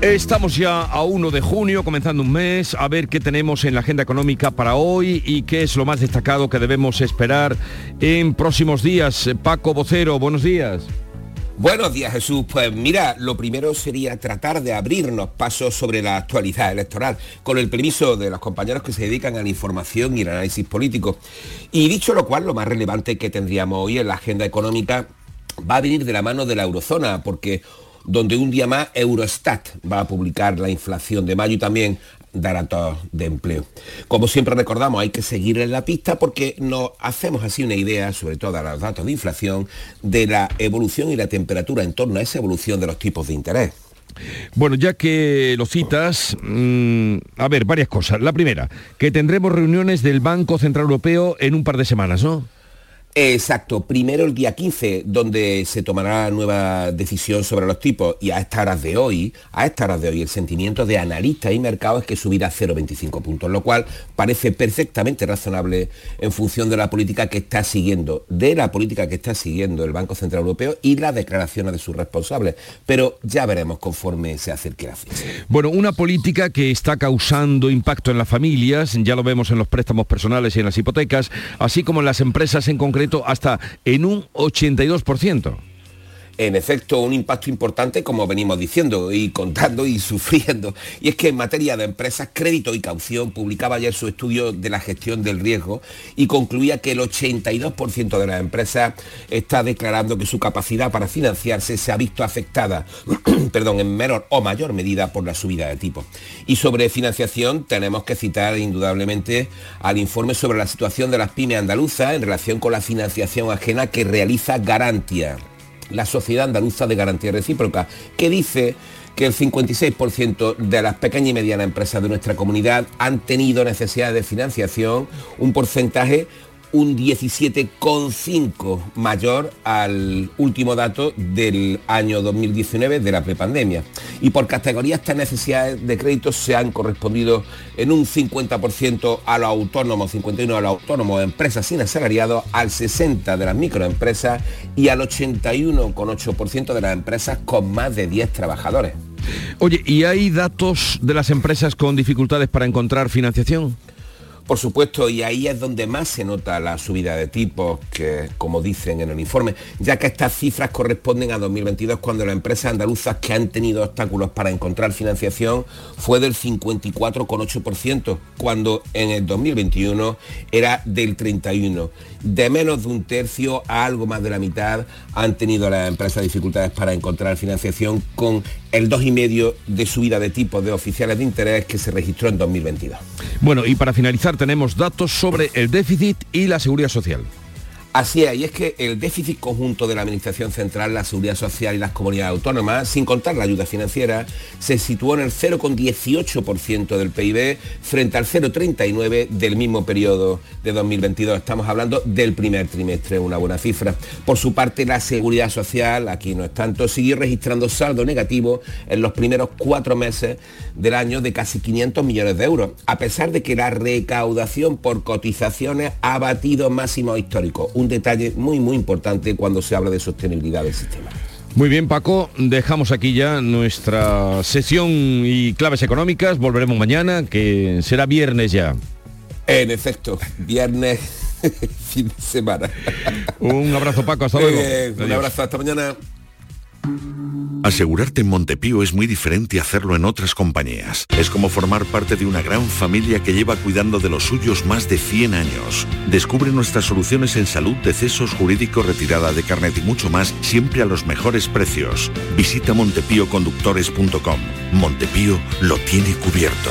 Estamos ya a 1 de junio, comenzando un mes, a ver qué tenemos en la agenda económica para hoy y qué es lo más destacado que debemos esperar en próximos días. Paco Vocero, buenos días. Buenos días Jesús. Pues mira, lo primero sería tratar de abrirnos pasos sobre la actualidad electoral, con el permiso de los compañeros que se dedican a la información y el análisis político. Y dicho lo cual, lo más relevante que tendríamos hoy en la agenda económica va a venir de la mano de la eurozona, porque donde un día más Eurostat va a publicar la inflación de mayo y también datos de empleo. Como siempre recordamos, hay que seguir en la pista porque nos hacemos así una idea, sobre todo a los datos de inflación, de la evolución y la temperatura en torno a esa evolución de los tipos de interés. Bueno, ya que lo citas, mm, a ver, varias cosas. La primera, que tendremos reuniones del Banco Central Europeo en un par de semanas, ¿no? Exacto, primero el día 15, donde se tomará nueva decisión sobre los tipos y a estas horas de hoy, a estas horas de hoy, el sentimiento de analistas y mercados es que subirá a 0,25 puntos, lo cual parece perfectamente razonable en función de la política que está siguiendo, de la política que está siguiendo el Banco Central Europeo y las declaraciones de sus responsables. Pero ya veremos conforme se acerque la fecha. Bueno, una política que está causando impacto en las familias, ya lo vemos en los préstamos personales y en las hipotecas, así como en las empresas en concreto hasta en un 82% en efecto un impacto importante como venimos diciendo y contando y sufriendo. Y es que en materia de empresas, crédito y caución publicaba ayer su estudio de la gestión del riesgo y concluía que el 82% de las empresas está declarando que su capacidad para financiarse se ha visto afectada, perdón, en menor o mayor medida por la subida de tipo. Y sobre financiación tenemos que citar indudablemente al informe sobre la situación de las pymes andaluzas en relación con la financiación ajena que realiza Garantia la Sociedad Andaluza de Garantía Recíproca, que dice que el 56% de las pequeñas y medianas empresas de nuestra comunidad han tenido necesidad de financiación, un porcentaje un 17,5 mayor al último dato del año 2019 de la prepandemia. Y por categoría estas necesidades de crédito se han correspondido en un 50% a los autónomos, 51 a los autónomos, empresas sin asalariados, al 60 de las microempresas y al 81,8% de las empresas con más de 10 trabajadores. Oye, ¿y hay datos de las empresas con dificultades para encontrar financiación? Por supuesto, y ahí es donde más se nota la subida de tipos, que como dicen en el informe, ya que estas cifras corresponden a 2022 cuando las empresas andaluzas que han tenido obstáculos para encontrar financiación fue del 54,8%, cuando en el 2021 era del 31%. De menos de un tercio a algo más de la mitad han tenido las empresas dificultades para encontrar financiación con el 2,5% de subida de tipos de oficiales de interés que se registró en 2022. Bueno, y para finalizar tenemos datos sobre el déficit y la seguridad social. Así es, y es que el déficit conjunto de la Administración Central, la Seguridad Social y las comunidades autónomas, sin contar la ayuda financiera, se situó en el 0,18% del PIB frente al 0,39% del mismo periodo de 2022. Estamos hablando del primer trimestre, una buena cifra. Por su parte, la Seguridad Social, aquí no es tanto, siguió registrando saldo negativo en los primeros cuatro meses del año de casi 500 millones de euros, a pesar de que la recaudación por cotizaciones ha batido máximos históricos detalle muy, muy importante cuando se habla de sostenibilidad del sistema. Muy bien, Paco, dejamos aquí ya nuestra sesión y claves económicas. Volveremos mañana, que será viernes ya. En efecto, viernes, fin de semana. Un abrazo, Paco, hasta luego. un abrazo, hasta mañana. Asegurarte en Montepío es muy diferente a hacerlo en otras compañías. Es como formar parte de una gran familia que lleva cuidando de los suyos más de 100 años. Descubre nuestras soluciones en salud, decesos, jurídico, retirada de carnet y mucho más, siempre a los mejores precios. Visita montepíoconductores.com. Montepío lo tiene cubierto.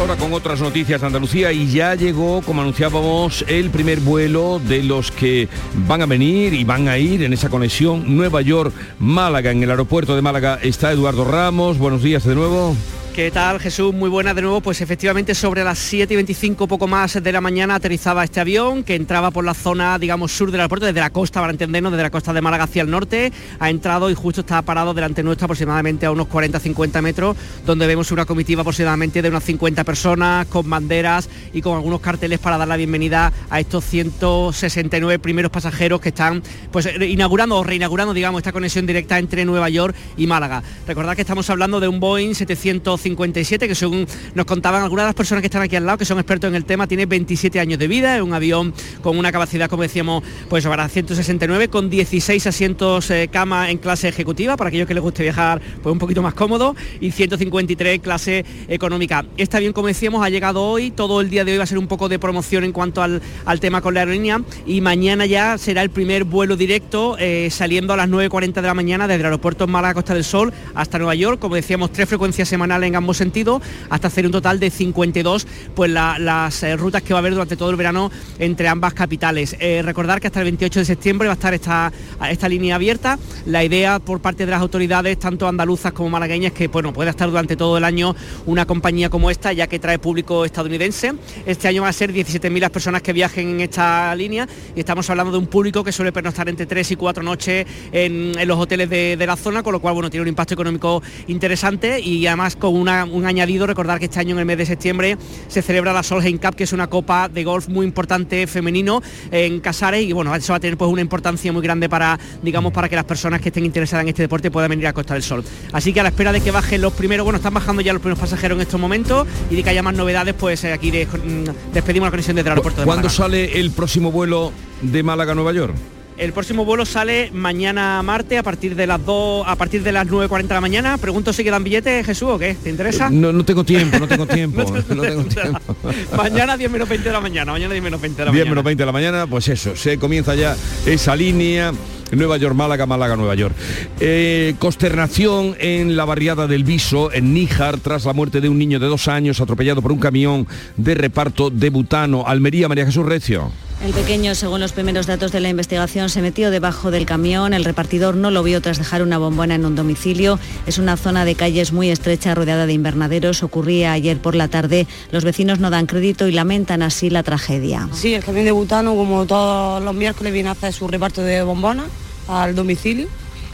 Ahora con otras noticias de Andalucía y ya llegó, como anunciábamos, el primer vuelo de los que van a venir y van a ir en esa conexión Nueva York-Málaga. En el aeropuerto de Málaga está Eduardo Ramos. Buenos días de nuevo. ¿Qué tal Jesús? Muy buena de nuevo. Pues efectivamente sobre las 7 y 25 poco más de la mañana aterrizaba este avión que entraba por la zona, digamos, sur del aeropuerto, desde la costa, para entendernos, desde la costa de Málaga hacia el norte. Ha entrado y justo está parado delante nuestro aproximadamente a unos 40-50 metros, donde vemos una comitiva aproximadamente de unas 50 personas con banderas y con algunos carteles para dar la bienvenida a estos 169 primeros pasajeros que están pues inaugurando o reinaugurando, digamos, esta conexión directa entre Nueva York y Málaga. Recordad que estamos hablando de un Boeing 700 57, que según nos contaban algunas de las personas que están aquí al lado, que son expertos en el tema, tiene 27 años de vida, es un avión con una capacidad, como decíamos, pues para 169, con 16 asientos eh, cama en clase ejecutiva, para aquellos que les guste viajar pues un poquito más cómodo, y 153 clase económica. Este avión, como decíamos, ha llegado hoy, todo el día de hoy va a ser un poco de promoción en cuanto al, al tema con la aerolínea, y mañana ya será el primer vuelo directo eh, saliendo a las 9.40 de la mañana desde el aeropuerto Málaga Costa del Sol hasta Nueva York, como decíamos, tres frecuencias semanales en ambos sentidos, hasta hacer un total de 52 pues las eh, rutas que va a haber durante todo el verano entre ambas capitales. Eh, recordar que hasta el 28 de septiembre va a estar esta, esta línea abierta. La idea por parte de las autoridades, tanto andaluzas como malagueñas, que bueno, pueda estar durante todo el año una compañía como esta, ya que trae público estadounidense. Este año va a ser 17.000 las personas que viajen en esta línea y estamos hablando de un público que suele pernoctar entre 3 y 4 noches en, los hoteles de, de, la zona, con lo cual bueno, tiene un impacto económico interesante y además con una, un añadido, recordar que este año en el mes de septiembre se celebra la Solheim Cup, que es una copa de golf muy importante femenino en Casares y bueno, eso va a tener pues una importancia muy grande para, digamos, para que las personas que estén interesadas en este deporte puedan venir a Costa del Sol. Así que a la espera de que bajen los primeros, bueno, están bajando ya los primeros pasajeros en estos momentos y de que haya más novedades, pues eh, aquí mm, despedimos la conexión desde el aeropuerto de ¿Cuándo sale el próximo vuelo de Málaga a Nueva York? El próximo vuelo sale mañana martes a partir de las 2, a partir de las 9.40 de la mañana. Pregunto si quedan billetes, Jesús, o qué, ¿te interesa? No, no tengo tiempo, no tengo tiempo. mañana 10 menos 20 de la mañana, mañana 10 menos 20 de la 10 mañana. menos 20 de la mañana, pues eso, se comienza ya esa línea. Nueva York, Málaga, Málaga, Nueva York. Eh, consternación en la barriada del Viso, en Níjar, tras la muerte de un niño de dos años atropellado por un camión de reparto de butano. Almería, María Jesús Recio. El pequeño, según los primeros datos de la investigación, se metió debajo del camión. El repartidor no lo vio tras dejar una bombona en un domicilio. Es una zona de calles muy estrecha rodeada de invernaderos. Ocurría ayer por la tarde. Los vecinos no dan crédito y lamentan así la tragedia. Sí, el camión de butano, como todos los miércoles, viene a hacer su reparto de bombonas al domicilio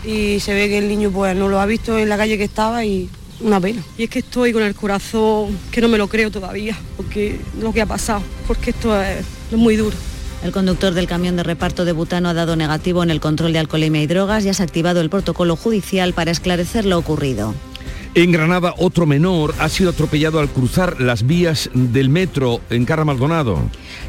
y se ve que el niño pues no lo ha visto en la calle que estaba y una pena. Y es que estoy con el corazón que no me lo creo todavía, porque lo que ha pasado, porque esto es, es muy duro. El conductor del camión de reparto de butano ha dado negativo en el control de alcoholemia y drogas y ha activado el protocolo judicial para esclarecer lo ocurrido. En Granada, otro menor ha sido atropellado al cruzar las vías del metro en Carra Maldonado.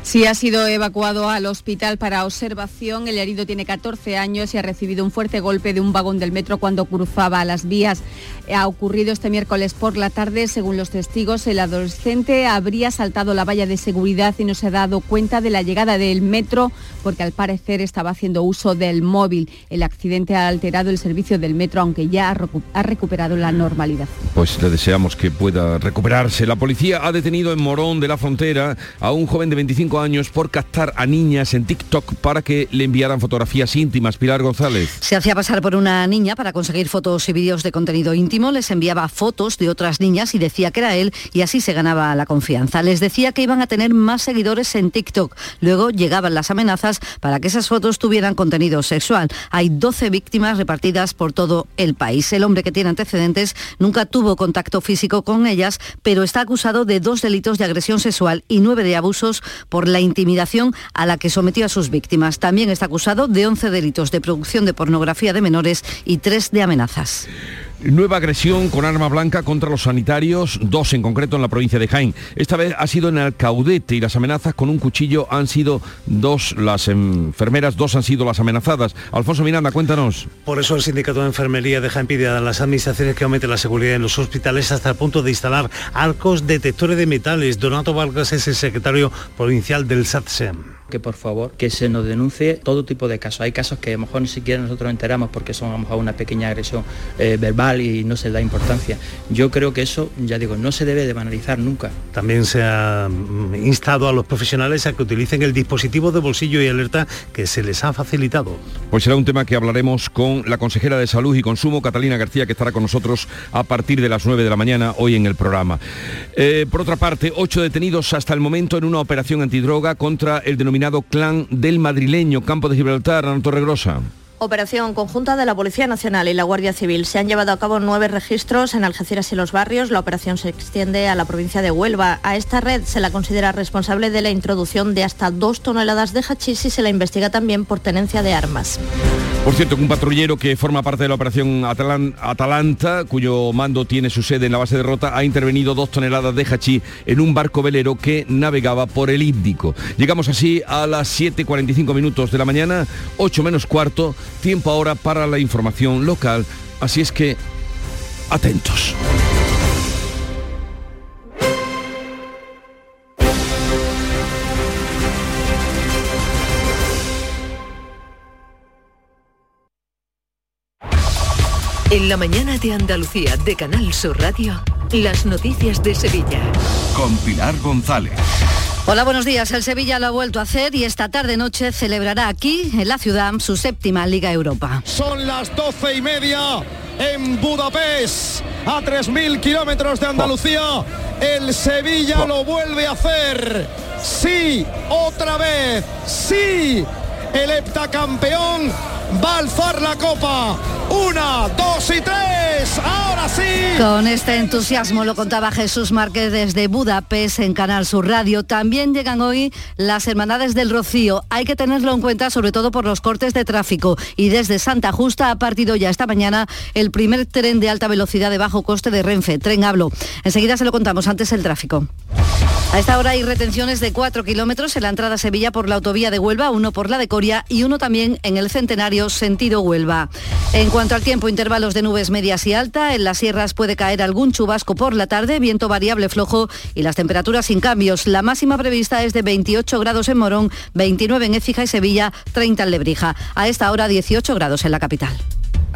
Sí, ha sido evacuado al hospital para observación. El herido tiene 14 años y ha recibido un fuerte golpe de un vagón del metro cuando cruzaba las vías. Ha ocurrido este miércoles por la tarde. Según los testigos, el adolescente habría saltado la valla de seguridad y no se ha dado cuenta de la llegada del metro porque al parecer estaba haciendo uso del móvil. El accidente ha alterado el servicio del metro, aunque ya ha recuperado la normalidad. Pues le deseamos que pueda recuperarse. La policía ha detenido en Morón de la Frontera a un joven de 25 años por captar a niñas en TikTok para que le enviaran fotografías íntimas. Pilar González. Se hacía pasar por una niña para conseguir fotos y vídeos de contenido íntimo, les enviaba fotos de otras niñas y decía que era él y así se ganaba la confianza. Les decía que iban a tener más seguidores en TikTok. Luego llegaban las amenazas para que esas fotos tuvieran contenido sexual. Hay 12 víctimas repartidas por todo el país. El hombre que tiene antecedentes Nunca tuvo contacto físico con ellas, pero está acusado de dos delitos de agresión sexual y nueve de abusos por la intimidación a la que sometió a sus víctimas. También está acusado de 11 delitos de producción de pornografía de menores y tres de amenazas. Nueva agresión con arma blanca contra los sanitarios, dos en concreto en la provincia de Jaén. Esta vez ha sido en Alcaudete y las amenazas con un cuchillo han sido dos, las enfermeras, dos han sido las amenazadas. Alfonso Miranda, cuéntanos. Por eso el sindicato de enfermería deja pide a las administraciones que aumenten la seguridad en los hospitales hasta el punto de instalar arcos detectores de metales. Donato Vargas es el secretario provincial del SATSEM que por favor que se nos denuncie todo tipo de casos. Hay casos que a lo mejor ni siquiera nosotros enteramos porque son a lo mejor una pequeña agresión eh, verbal y no se da importancia. Yo creo que eso, ya digo, no se debe de banalizar nunca. También se ha mm, instado a los profesionales a que utilicen el dispositivo de bolsillo y alerta que se les ha facilitado. Pues será un tema que hablaremos con la consejera de Salud y Consumo, Catalina García, que estará con nosotros a partir de las 9 de la mañana hoy en el programa. Eh, por otra parte, ocho detenidos hasta el momento en una operación antidroga contra el denominado clan del madrileño Campo de Gibraltar, Ana Torregrosa. Operación conjunta de la Policía Nacional y la Guardia Civil. Se han llevado a cabo nueve registros en Algeciras y los barrios. La operación se extiende a la provincia de Huelva. A esta red se la considera responsable de la introducción de hasta dos toneladas de hachís y se la investiga también por tenencia de armas. Por cierto, un patrullero que forma parte de la operación Atalanta, cuyo mando tiene su sede en la base de Rota, ha intervenido dos toneladas de hachís en un barco velero que navegaba por el Índico. Llegamos así a las 7.45 minutos de la mañana, 8 menos cuarto, tiempo ahora para la información local, así es que atentos. En la mañana de Andalucía de Canal Sur Radio, las noticias de Sevilla. Con Pilar González. Hola, buenos días. El Sevilla lo ha vuelto a hacer y esta tarde-noche celebrará aquí, en la ciudad, su séptima Liga Europa. Son las doce y media en Budapest, a 3.000 kilómetros de Andalucía. El Sevilla lo vuelve a hacer. Sí, otra vez. Sí, el heptacampeón va alzar la copa. Una, dos y tres. Ahora sí. Con este entusiasmo lo contaba Jesús Márquez desde Budapest en Canal Sur Radio. También llegan hoy las Hermandades del Rocío. Hay que tenerlo en cuenta sobre todo por los cortes de tráfico. Y desde Santa Justa ha partido ya esta mañana el primer tren de alta velocidad de bajo coste de Renfe, Tren Hablo. Enseguida se lo contamos antes el tráfico. A esta hora hay retenciones de 4 kilómetros en la entrada a Sevilla por la autovía de Huelva, uno por la de Coria y uno también en el Centenario sentido Huelva. En cuanto al tiempo, intervalos de nubes medias y alta, en las sierras puede caer algún chubasco por la tarde, viento variable flojo y las temperaturas sin cambios. La máxima prevista es de 28 grados en Morón, 29 en Écija y Sevilla, 30 en Lebrija. A esta hora 18 grados en la capital.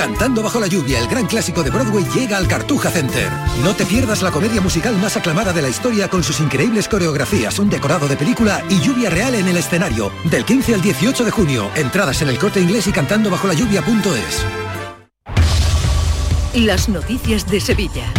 Cantando bajo la lluvia, el gran clásico de Broadway llega al Cartuja Center. No te pierdas la comedia musical más aclamada de la historia con sus increíbles coreografías, un decorado de película y lluvia real en el escenario. Del 15 al 18 de junio. Entradas en el corte inglés y cantando bajo la lluvia.es. Las noticias de Sevilla.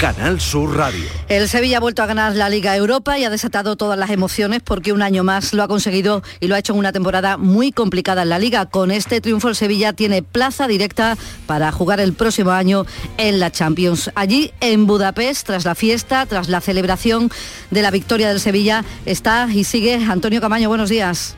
Canal Sur Radio. El Sevilla ha vuelto a ganar la Liga Europa y ha desatado todas las emociones porque un año más lo ha conseguido y lo ha hecho en una temporada muy complicada en la Liga. Con este triunfo el Sevilla tiene plaza directa para jugar el próximo año en la Champions. Allí en Budapest, tras la fiesta, tras la celebración de la victoria del Sevilla, está y sigue Antonio Camaño. Buenos días.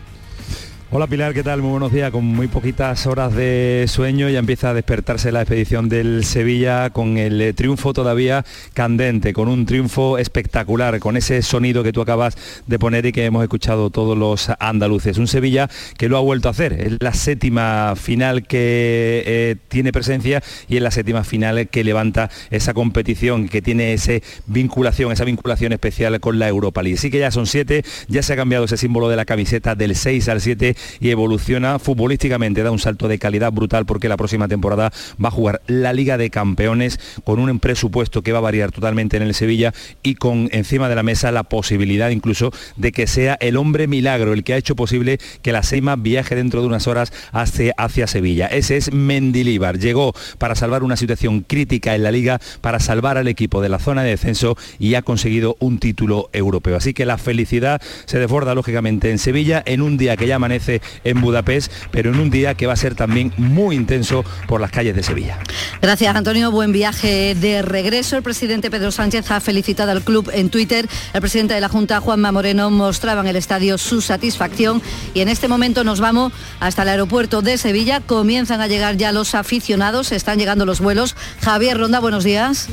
Hola Pilar, ¿qué tal? Muy buenos días. Con muy poquitas horas de sueño ya empieza a despertarse la expedición del Sevilla con el eh, triunfo todavía candente, con un triunfo espectacular, con ese sonido que tú acabas de poner y que hemos escuchado todos los andaluces. Un Sevilla que lo ha vuelto a hacer. Es la séptima final que eh, tiene presencia y es la séptima final que levanta esa competición, que tiene esa vinculación, esa vinculación especial con la Europa League. Sí que ya son siete, ya se ha cambiado ese símbolo de la camiseta del 6 al 7 y evoluciona futbolísticamente, da un salto de calidad brutal porque la próxima temporada va a jugar la Liga de Campeones con un presupuesto que va a variar totalmente en el Sevilla y con encima de la mesa la posibilidad incluso de que sea el hombre milagro el que ha hecho posible que la Seima viaje dentro de unas horas hacia, hacia Sevilla. Ese es Mendilíbar. Llegó para salvar una situación crítica en la liga, para salvar al equipo de la zona de descenso y ha conseguido un título europeo. Así que la felicidad se desborda lógicamente en Sevilla en un día que ya amanece en Budapest, pero en un día que va a ser también muy intenso por las calles de Sevilla. Gracias Antonio, buen viaje de regreso. El presidente Pedro Sánchez ha felicitado al club en Twitter. El presidente de la Junta, Juanma Moreno, mostraba en el estadio su satisfacción y en este momento nos vamos hasta el aeropuerto de Sevilla. Comienzan a llegar ya los aficionados, están llegando los vuelos. Javier Ronda, buenos días.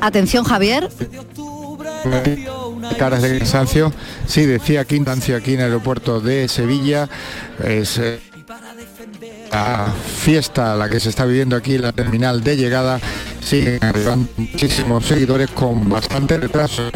Atención Javier. Caras de cansancio. Sí, decía Quintancio aquí en el aeropuerto de Sevilla. Es eh, la fiesta la que se está viviendo aquí en la terminal de llegada siguen arribando muchísimos seguidores con bastante retraso.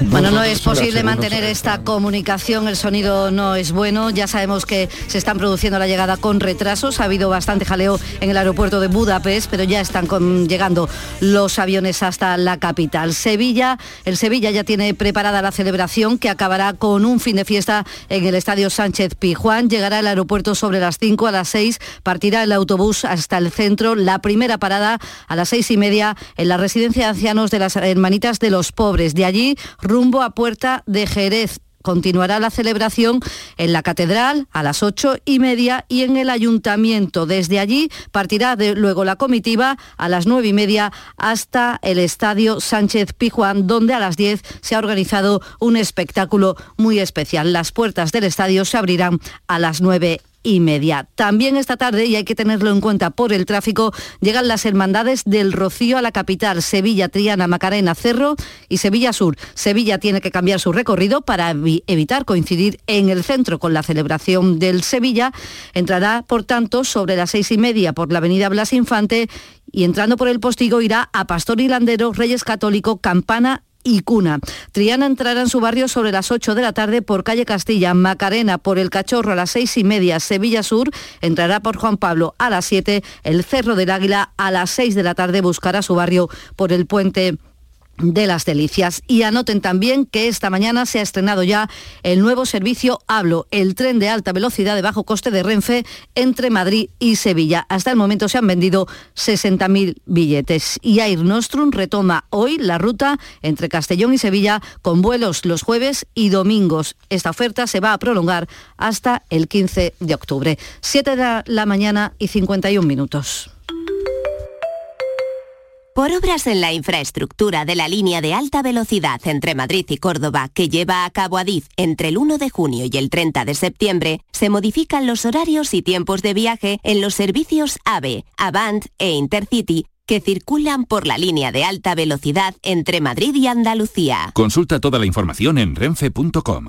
Bueno, no es posible mantener esta comunicación, el sonido no es bueno, ya sabemos que se están produciendo la llegada con retrasos, ha habido bastante jaleo en el aeropuerto de Budapest, pero ya están llegando los aviones hasta la capital. Sevilla, el Sevilla ya tiene preparada la celebración que acabará con un fin de fiesta en el Estadio Sánchez Pijuán, llegará al aeropuerto sobre las 5 a las 6, partirá el autobús hasta el centro, la primera parada a las seis y media en la residencia de ancianos de las Hermanitas de los Pobres. De allí, rumbo a Puerta de Jerez. Continuará la celebración en la catedral a las ocho y media y en el ayuntamiento. Desde allí partirá luego la comitiva a las nueve y media hasta el estadio Sánchez Pijuán, donde a las diez se ha organizado un espectáculo muy especial. Las puertas del estadio se abrirán a las nueve y media. También esta tarde, y hay que tenerlo en cuenta por el tráfico, llegan las hermandades del Rocío a la capital, Sevilla, Triana, Macarena, Cerro y Sevilla Sur. Sevilla tiene que cambiar su recorrido para evitar coincidir en el centro con la celebración del Sevilla. Entrará, por tanto, sobre las seis y media por la avenida Blas Infante y entrando por el postigo irá a Pastor Hilandero, Reyes Católico, Campana y Cuna. Triana entrará en su barrio sobre las 8 de la tarde por calle Castilla, Macarena por el Cachorro a las seis y media, Sevilla Sur entrará por Juan Pablo a las 7, el Cerro del Águila a las 6 de la tarde buscará su barrio por el puente de las delicias. Y anoten también que esta mañana se ha estrenado ya el nuevo servicio Hablo, el tren de alta velocidad de bajo coste de Renfe entre Madrid y Sevilla. Hasta el momento se han vendido 60.000 billetes. Y Air Nostrum retoma hoy la ruta entre Castellón y Sevilla con vuelos los jueves y domingos. Esta oferta se va a prolongar hasta el 15 de octubre. 7 de la mañana y 51 minutos. Por obras en la infraestructura de la línea de alta velocidad entre Madrid y Córdoba que lleva a cabo Adif entre el 1 de junio y el 30 de septiembre, se modifican los horarios y tiempos de viaje en los servicios AVE, Avant e Intercity que circulan por la línea de alta velocidad entre Madrid y Andalucía. Consulta toda la información en renfe.com.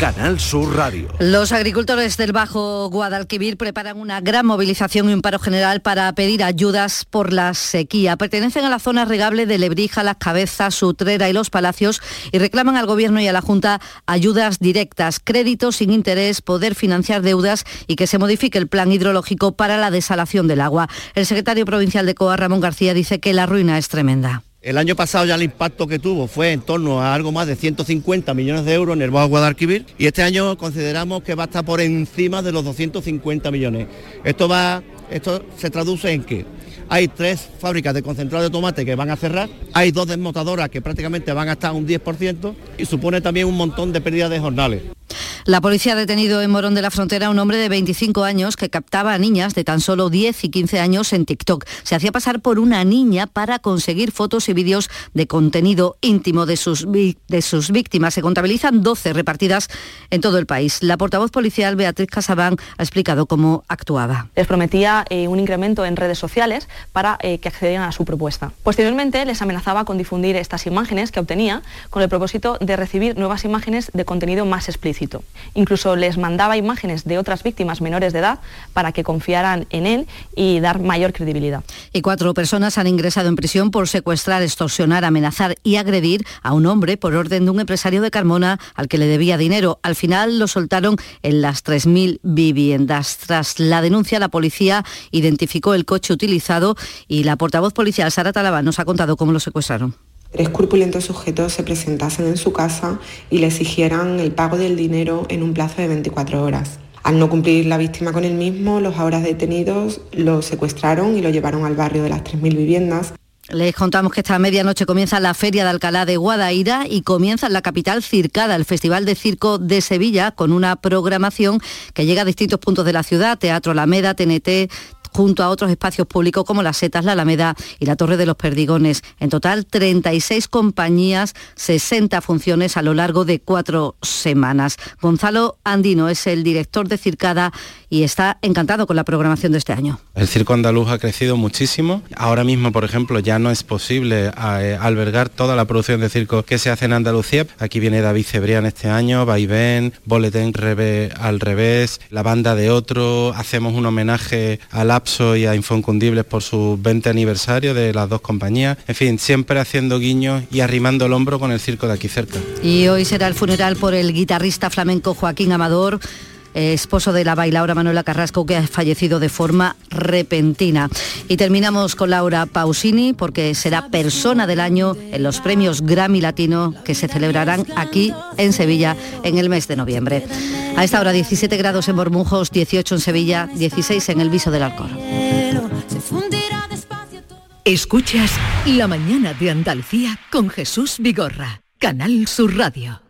Canal Sur Radio. Los agricultores del Bajo Guadalquivir preparan una gran movilización y un paro general para pedir ayudas por la sequía. Pertenecen a la zona regable de Lebrija, Las Cabezas, Sutrera y Los Palacios y reclaman al Gobierno y a la Junta ayudas directas, créditos sin interés, poder financiar deudas y que se modifique el plan hidrológico para la desalación del agua. El secretario provincial de COA, Ramón García, dice que la ruina es tremenda. El año pasado ya el impacto que tuvo fue en torno a algo más de 150 millones de euros en el Bajo Guadalquivir y este año consideramos que va a estar por encima de los 250 millones. Esto va, esto se traduce en que hay tres fábricas de concentrado de tomate que van a cerrar, hay dos desmotadoras que prácticamente van a estar un 10% y supone también un montón de pérdidas de jornales. La policía ha detenido en Morón de la Frontera a un hombre de 25 años que captaba a niñas de tan solo 10 y 15 años en TikTok. Se hacía pasar por una niña para conseguir fotos y vídeos de contenido íntimo de sus, de sus víctimas. Se contabilizan 12 repartidas en todo el país. La portavoz policial Beatriz Casabán ha explicado cómo actuaba. Les prometía eh, un incremento en redes sociales para eh, que accedieran a su propuesta. Posteriormente les amenazaba con difundir estas imágenes que obtenía con el propósito de recibir nuevas imágenes de contenido más explícito. Incluso les mandaba imágenes de otras víctimas menores de edad para que confiaran en él y dar mayor credibilidad. Y cuatro personas han ingresado en prisión por secuestrar, extorsionar, amenazar y agredir a un hombre por orden de un empresario de Carmona al que le debía dinero. Al final lo soltaron en las 3.000 viviendas. Tras la denuncia, la policía identificó el coche utilizado y la portavoz policial Sara Talaba nos ha contado cómo lo secuestraron. Tres corpulentos sujetos se presentasen en su casa y le exigieran el pago del dinero en un plazo de 24 horas. Al no cumplir la víctima con el mismo, los ahora detenidos lo secuestraron y lo llevaron al barrio de las 3.000 viviendas. Les contamos que esta medianoche comienza la Feria de Alcalá de Guadaira y comienza en la capital Circada, el Festival de Circo de Sevilla, con una programación que llega a distintos puntos de la ciudad, Teatro Alameda, TNT, junto a otros espacios públicos como las Setas, la Alameda y la Torre de los Perdigones. En total, 36 compañías, 60 funciones a lo largo de cuatro semanas. Gonzalo Andino es el director de Circada y está encantado con la programación de este año. El circo andaluz ha crecido muchísimo. Ahora mismo, por ejemplo, ya no es posible eh, albergar toda la producción de circo que se hace en Andalucía. Aquí viene David Cebrián este año, Vaivén, Boletín al revés, la banda de otro. Hacemos un homenaje a Lapso y a Infoncundibles por su 20 aniversario de las dos compañías. En fin, siempre haciendo guiños y arrimando el hombro con el circo de aquí cerca. Y hoy será el funeral por el guitarrista flamenco Joaquín Amador esposo de la bailaora Manuela Carrasco, que ha fallecido de forma repentina. Y terminamos con Laura Pausini, porque será persona del año en los premios Grammy Latino que se celebrarán aquí en Sevilla en el mes de noviembre. A esta hora 17 grados en Bormujos, 18 en Sevilla, 16 en el Viso del Alcor. Escuchas La mañana de Andalucía con Jesús Vigorra, Canal Sur Radio.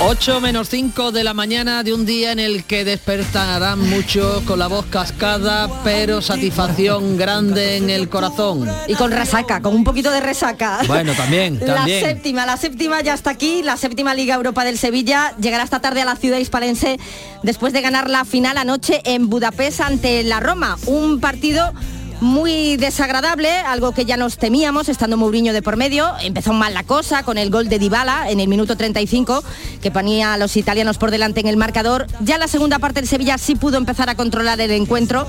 8 menos 5 de la mañana de un día en el que despertarán muchos con la voz cascada, pero satisfacción grande en el corazón. Y con resaca, con un poquito de resaca. Bueno, también, también. La séptima, la séptima ya está aquí, la séptima Liga Europa del Sevilla llegará esta tarde a la ciudad hispalense después de ganar la final anoche en Budapest ante la Roma. Un partido muy desagradable, algo que ya nos temíamos, estando Mourinho de por medio. Empezó mal la cosa con el gol de Dybala en el minuto 35, que ponía a los italianos por delante en el marcador. Ya la segunda parte del Sevilla sí pudo empezar a controlar el encuentro,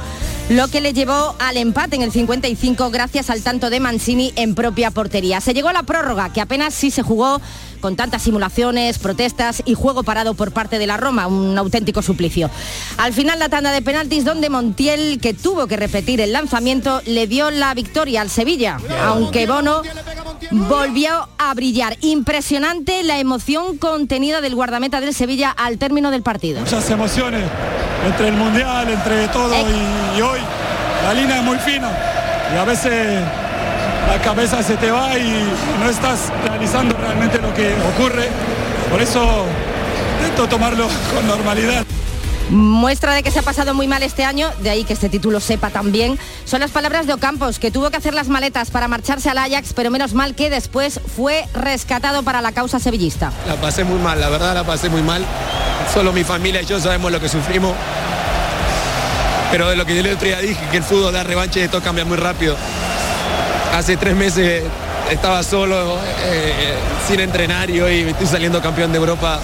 lo que le llevó al empate en el 55 gracias al tanto de Mancini en propia portería. Se llegó a la prórroga, que apenas sí se jugó con tantas simulaciones, protestas y juego parado por parte de la Roma, un auténtico suplicio. Al final la tanda de penaltis donde Montiel, que tuvo que repetir el lanzamiento, le dio la victoria al Sevilla, aunque Bono volvió a brillar. Impresionante la emoción contenida del guardameta del Sevilla al término del partido. Muchas emociones entre el Mundial, entre todo y, y hoy. La línea es muy fina y a veces la cabeza se te va y no estás realizando realmente lo que ocurre. Por eso intento tomarlo con normalidad. Muestra de que se ha pasado muy mal este año, de ahí que este título sepa también, son las palabras de Ocampos, que tuvo que hacer las maletas para marcharse al Ajax, pero menos mal que después fue rescatado para la causa sevillista. La pasé muy mal, la verdad la pasé muy mal. Solo mi familia y yo sabemos lo que sufrimos. Pero de lo que yo el otro día dije, que el fútbol da revanche y esto cambia muy rápido hace tres meses estaba solo, eh, sin entrenar y hoy estoy saliendo campeón de Europa.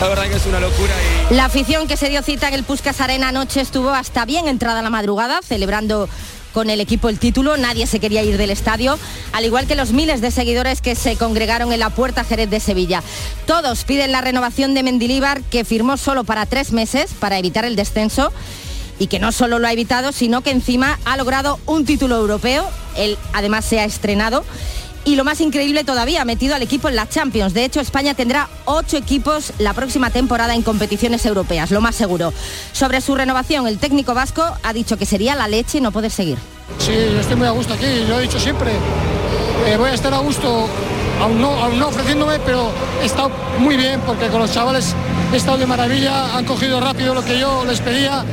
La verdad que es una locura. La afición que se dio cita en el Puskas Arena anoche estuvo hasta bien entrada la madrugada, celebrando con el equipo el título, nadie se quería ir del estadio, al igual que los miles de seguidores que se congregaron en la Puerta Jerez de Sevilla. Todos piden la renovación de Mendilíbar, que firmó solo para tres meses para evitar el descenso y que no solo lo ha evitado, sino que encima ha logrado un título europeo, él además se ha estrenado Y lo más increíble todavía, ha metido al equipo en la Champions. De hecho, España tendrá ocho equipos la próxima temporada en competiciones europeas, lo más seguro. Sobre su renovación, el técnico vasco ha dicho que sería la leche no poder seguir. Sí, yo estoy muy a gusto aquí, lo he dicho siempre. Eh, voy a estar a gusto, aún no, aún no ofreciéndome, pero he estado muy bien porque con los chavales he estado de maravilla, han cogido rápido lo que yo les pedía.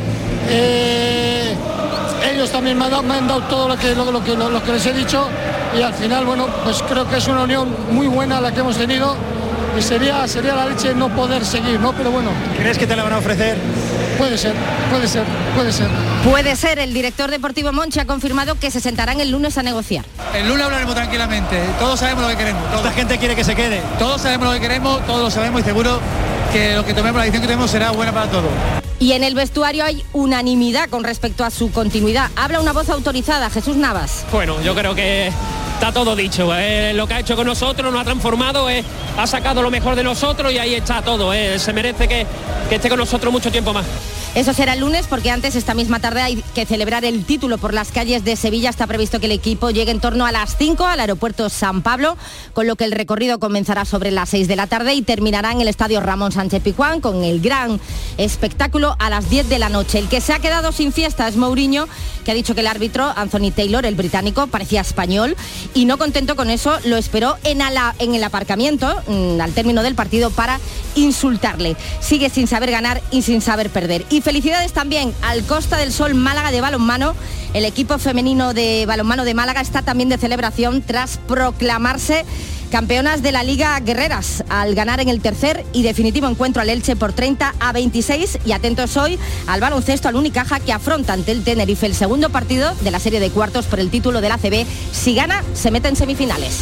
Eh, ellos también me han, dado, me han dado todo lo que, lo, lo que, lo, lo que les he dicho y al final, bueno, pues creo que es una unión muy buena la que hemos tenido y sería, sería la leche no poder seguir, ¿no? Pero bueno. ¿Crees que te la van a ofrecer? Puede ser, puede ser, puede ser. Puede ser, el director deportivo Monchi ha confirmado que se sentarán el lunes a negociar. El lunes hablaremos tranquilamente, todos sabemos lo que queremos. Toda la gente quiere que se quede. Todos sabemos lo que queremos, todos lo sabemos y seguro que lo que tomemos, la decisión que tomemos será buena para todos. Y en el vestuario hay unanimidad con respecto a su continuidad. Habla una voz autorizada, Jesús Navas. Bueno, yo creo que está todo dicho. eh, lo que ha hecho con nosotros, nos ha transformado, eh, ha sacado lo mejor de nosotros y ahí está todo. eh, se merece que, que esté con nosotros mucho tiempo más. Eso será el lunes porque antes esta misma tarde hay que celebrar el título por las calles de Sevilla. Está previsto que el equipo llegue en torno a las 5 al aeropuerto San Pablo, con lo que el recorrido comenzará sobre las 6 de la tarde y terminará en el estadio Ramón Sánchez Pijuán con el gran espectáculo a las 10 de la noche. El que se ha quedado sin fiesta es Mourinho, que ha dicho que el árbitro Anthony Taylor, el británico, parecía español y no contento con eso lo esperó en, el aparcamiento mm, al término del partido para insultarle. Sigue sin saber ganar y sin saber perder. Felicidades también al Costa del Sol Málaga de balonmano. El equipo femenino de balonmano de Málaga está también de celebración tras proclamarse campeonas de la Liga Guerreras al ganar en el tercer y definitivo encuentro al Elche por 30 a 26 y atentos hoy al baloncesto al Unicaja que afronta ante el Tenerife el segundo partido de la serie de cuartos por el título del ACB. Si gana, se mete en semifinales.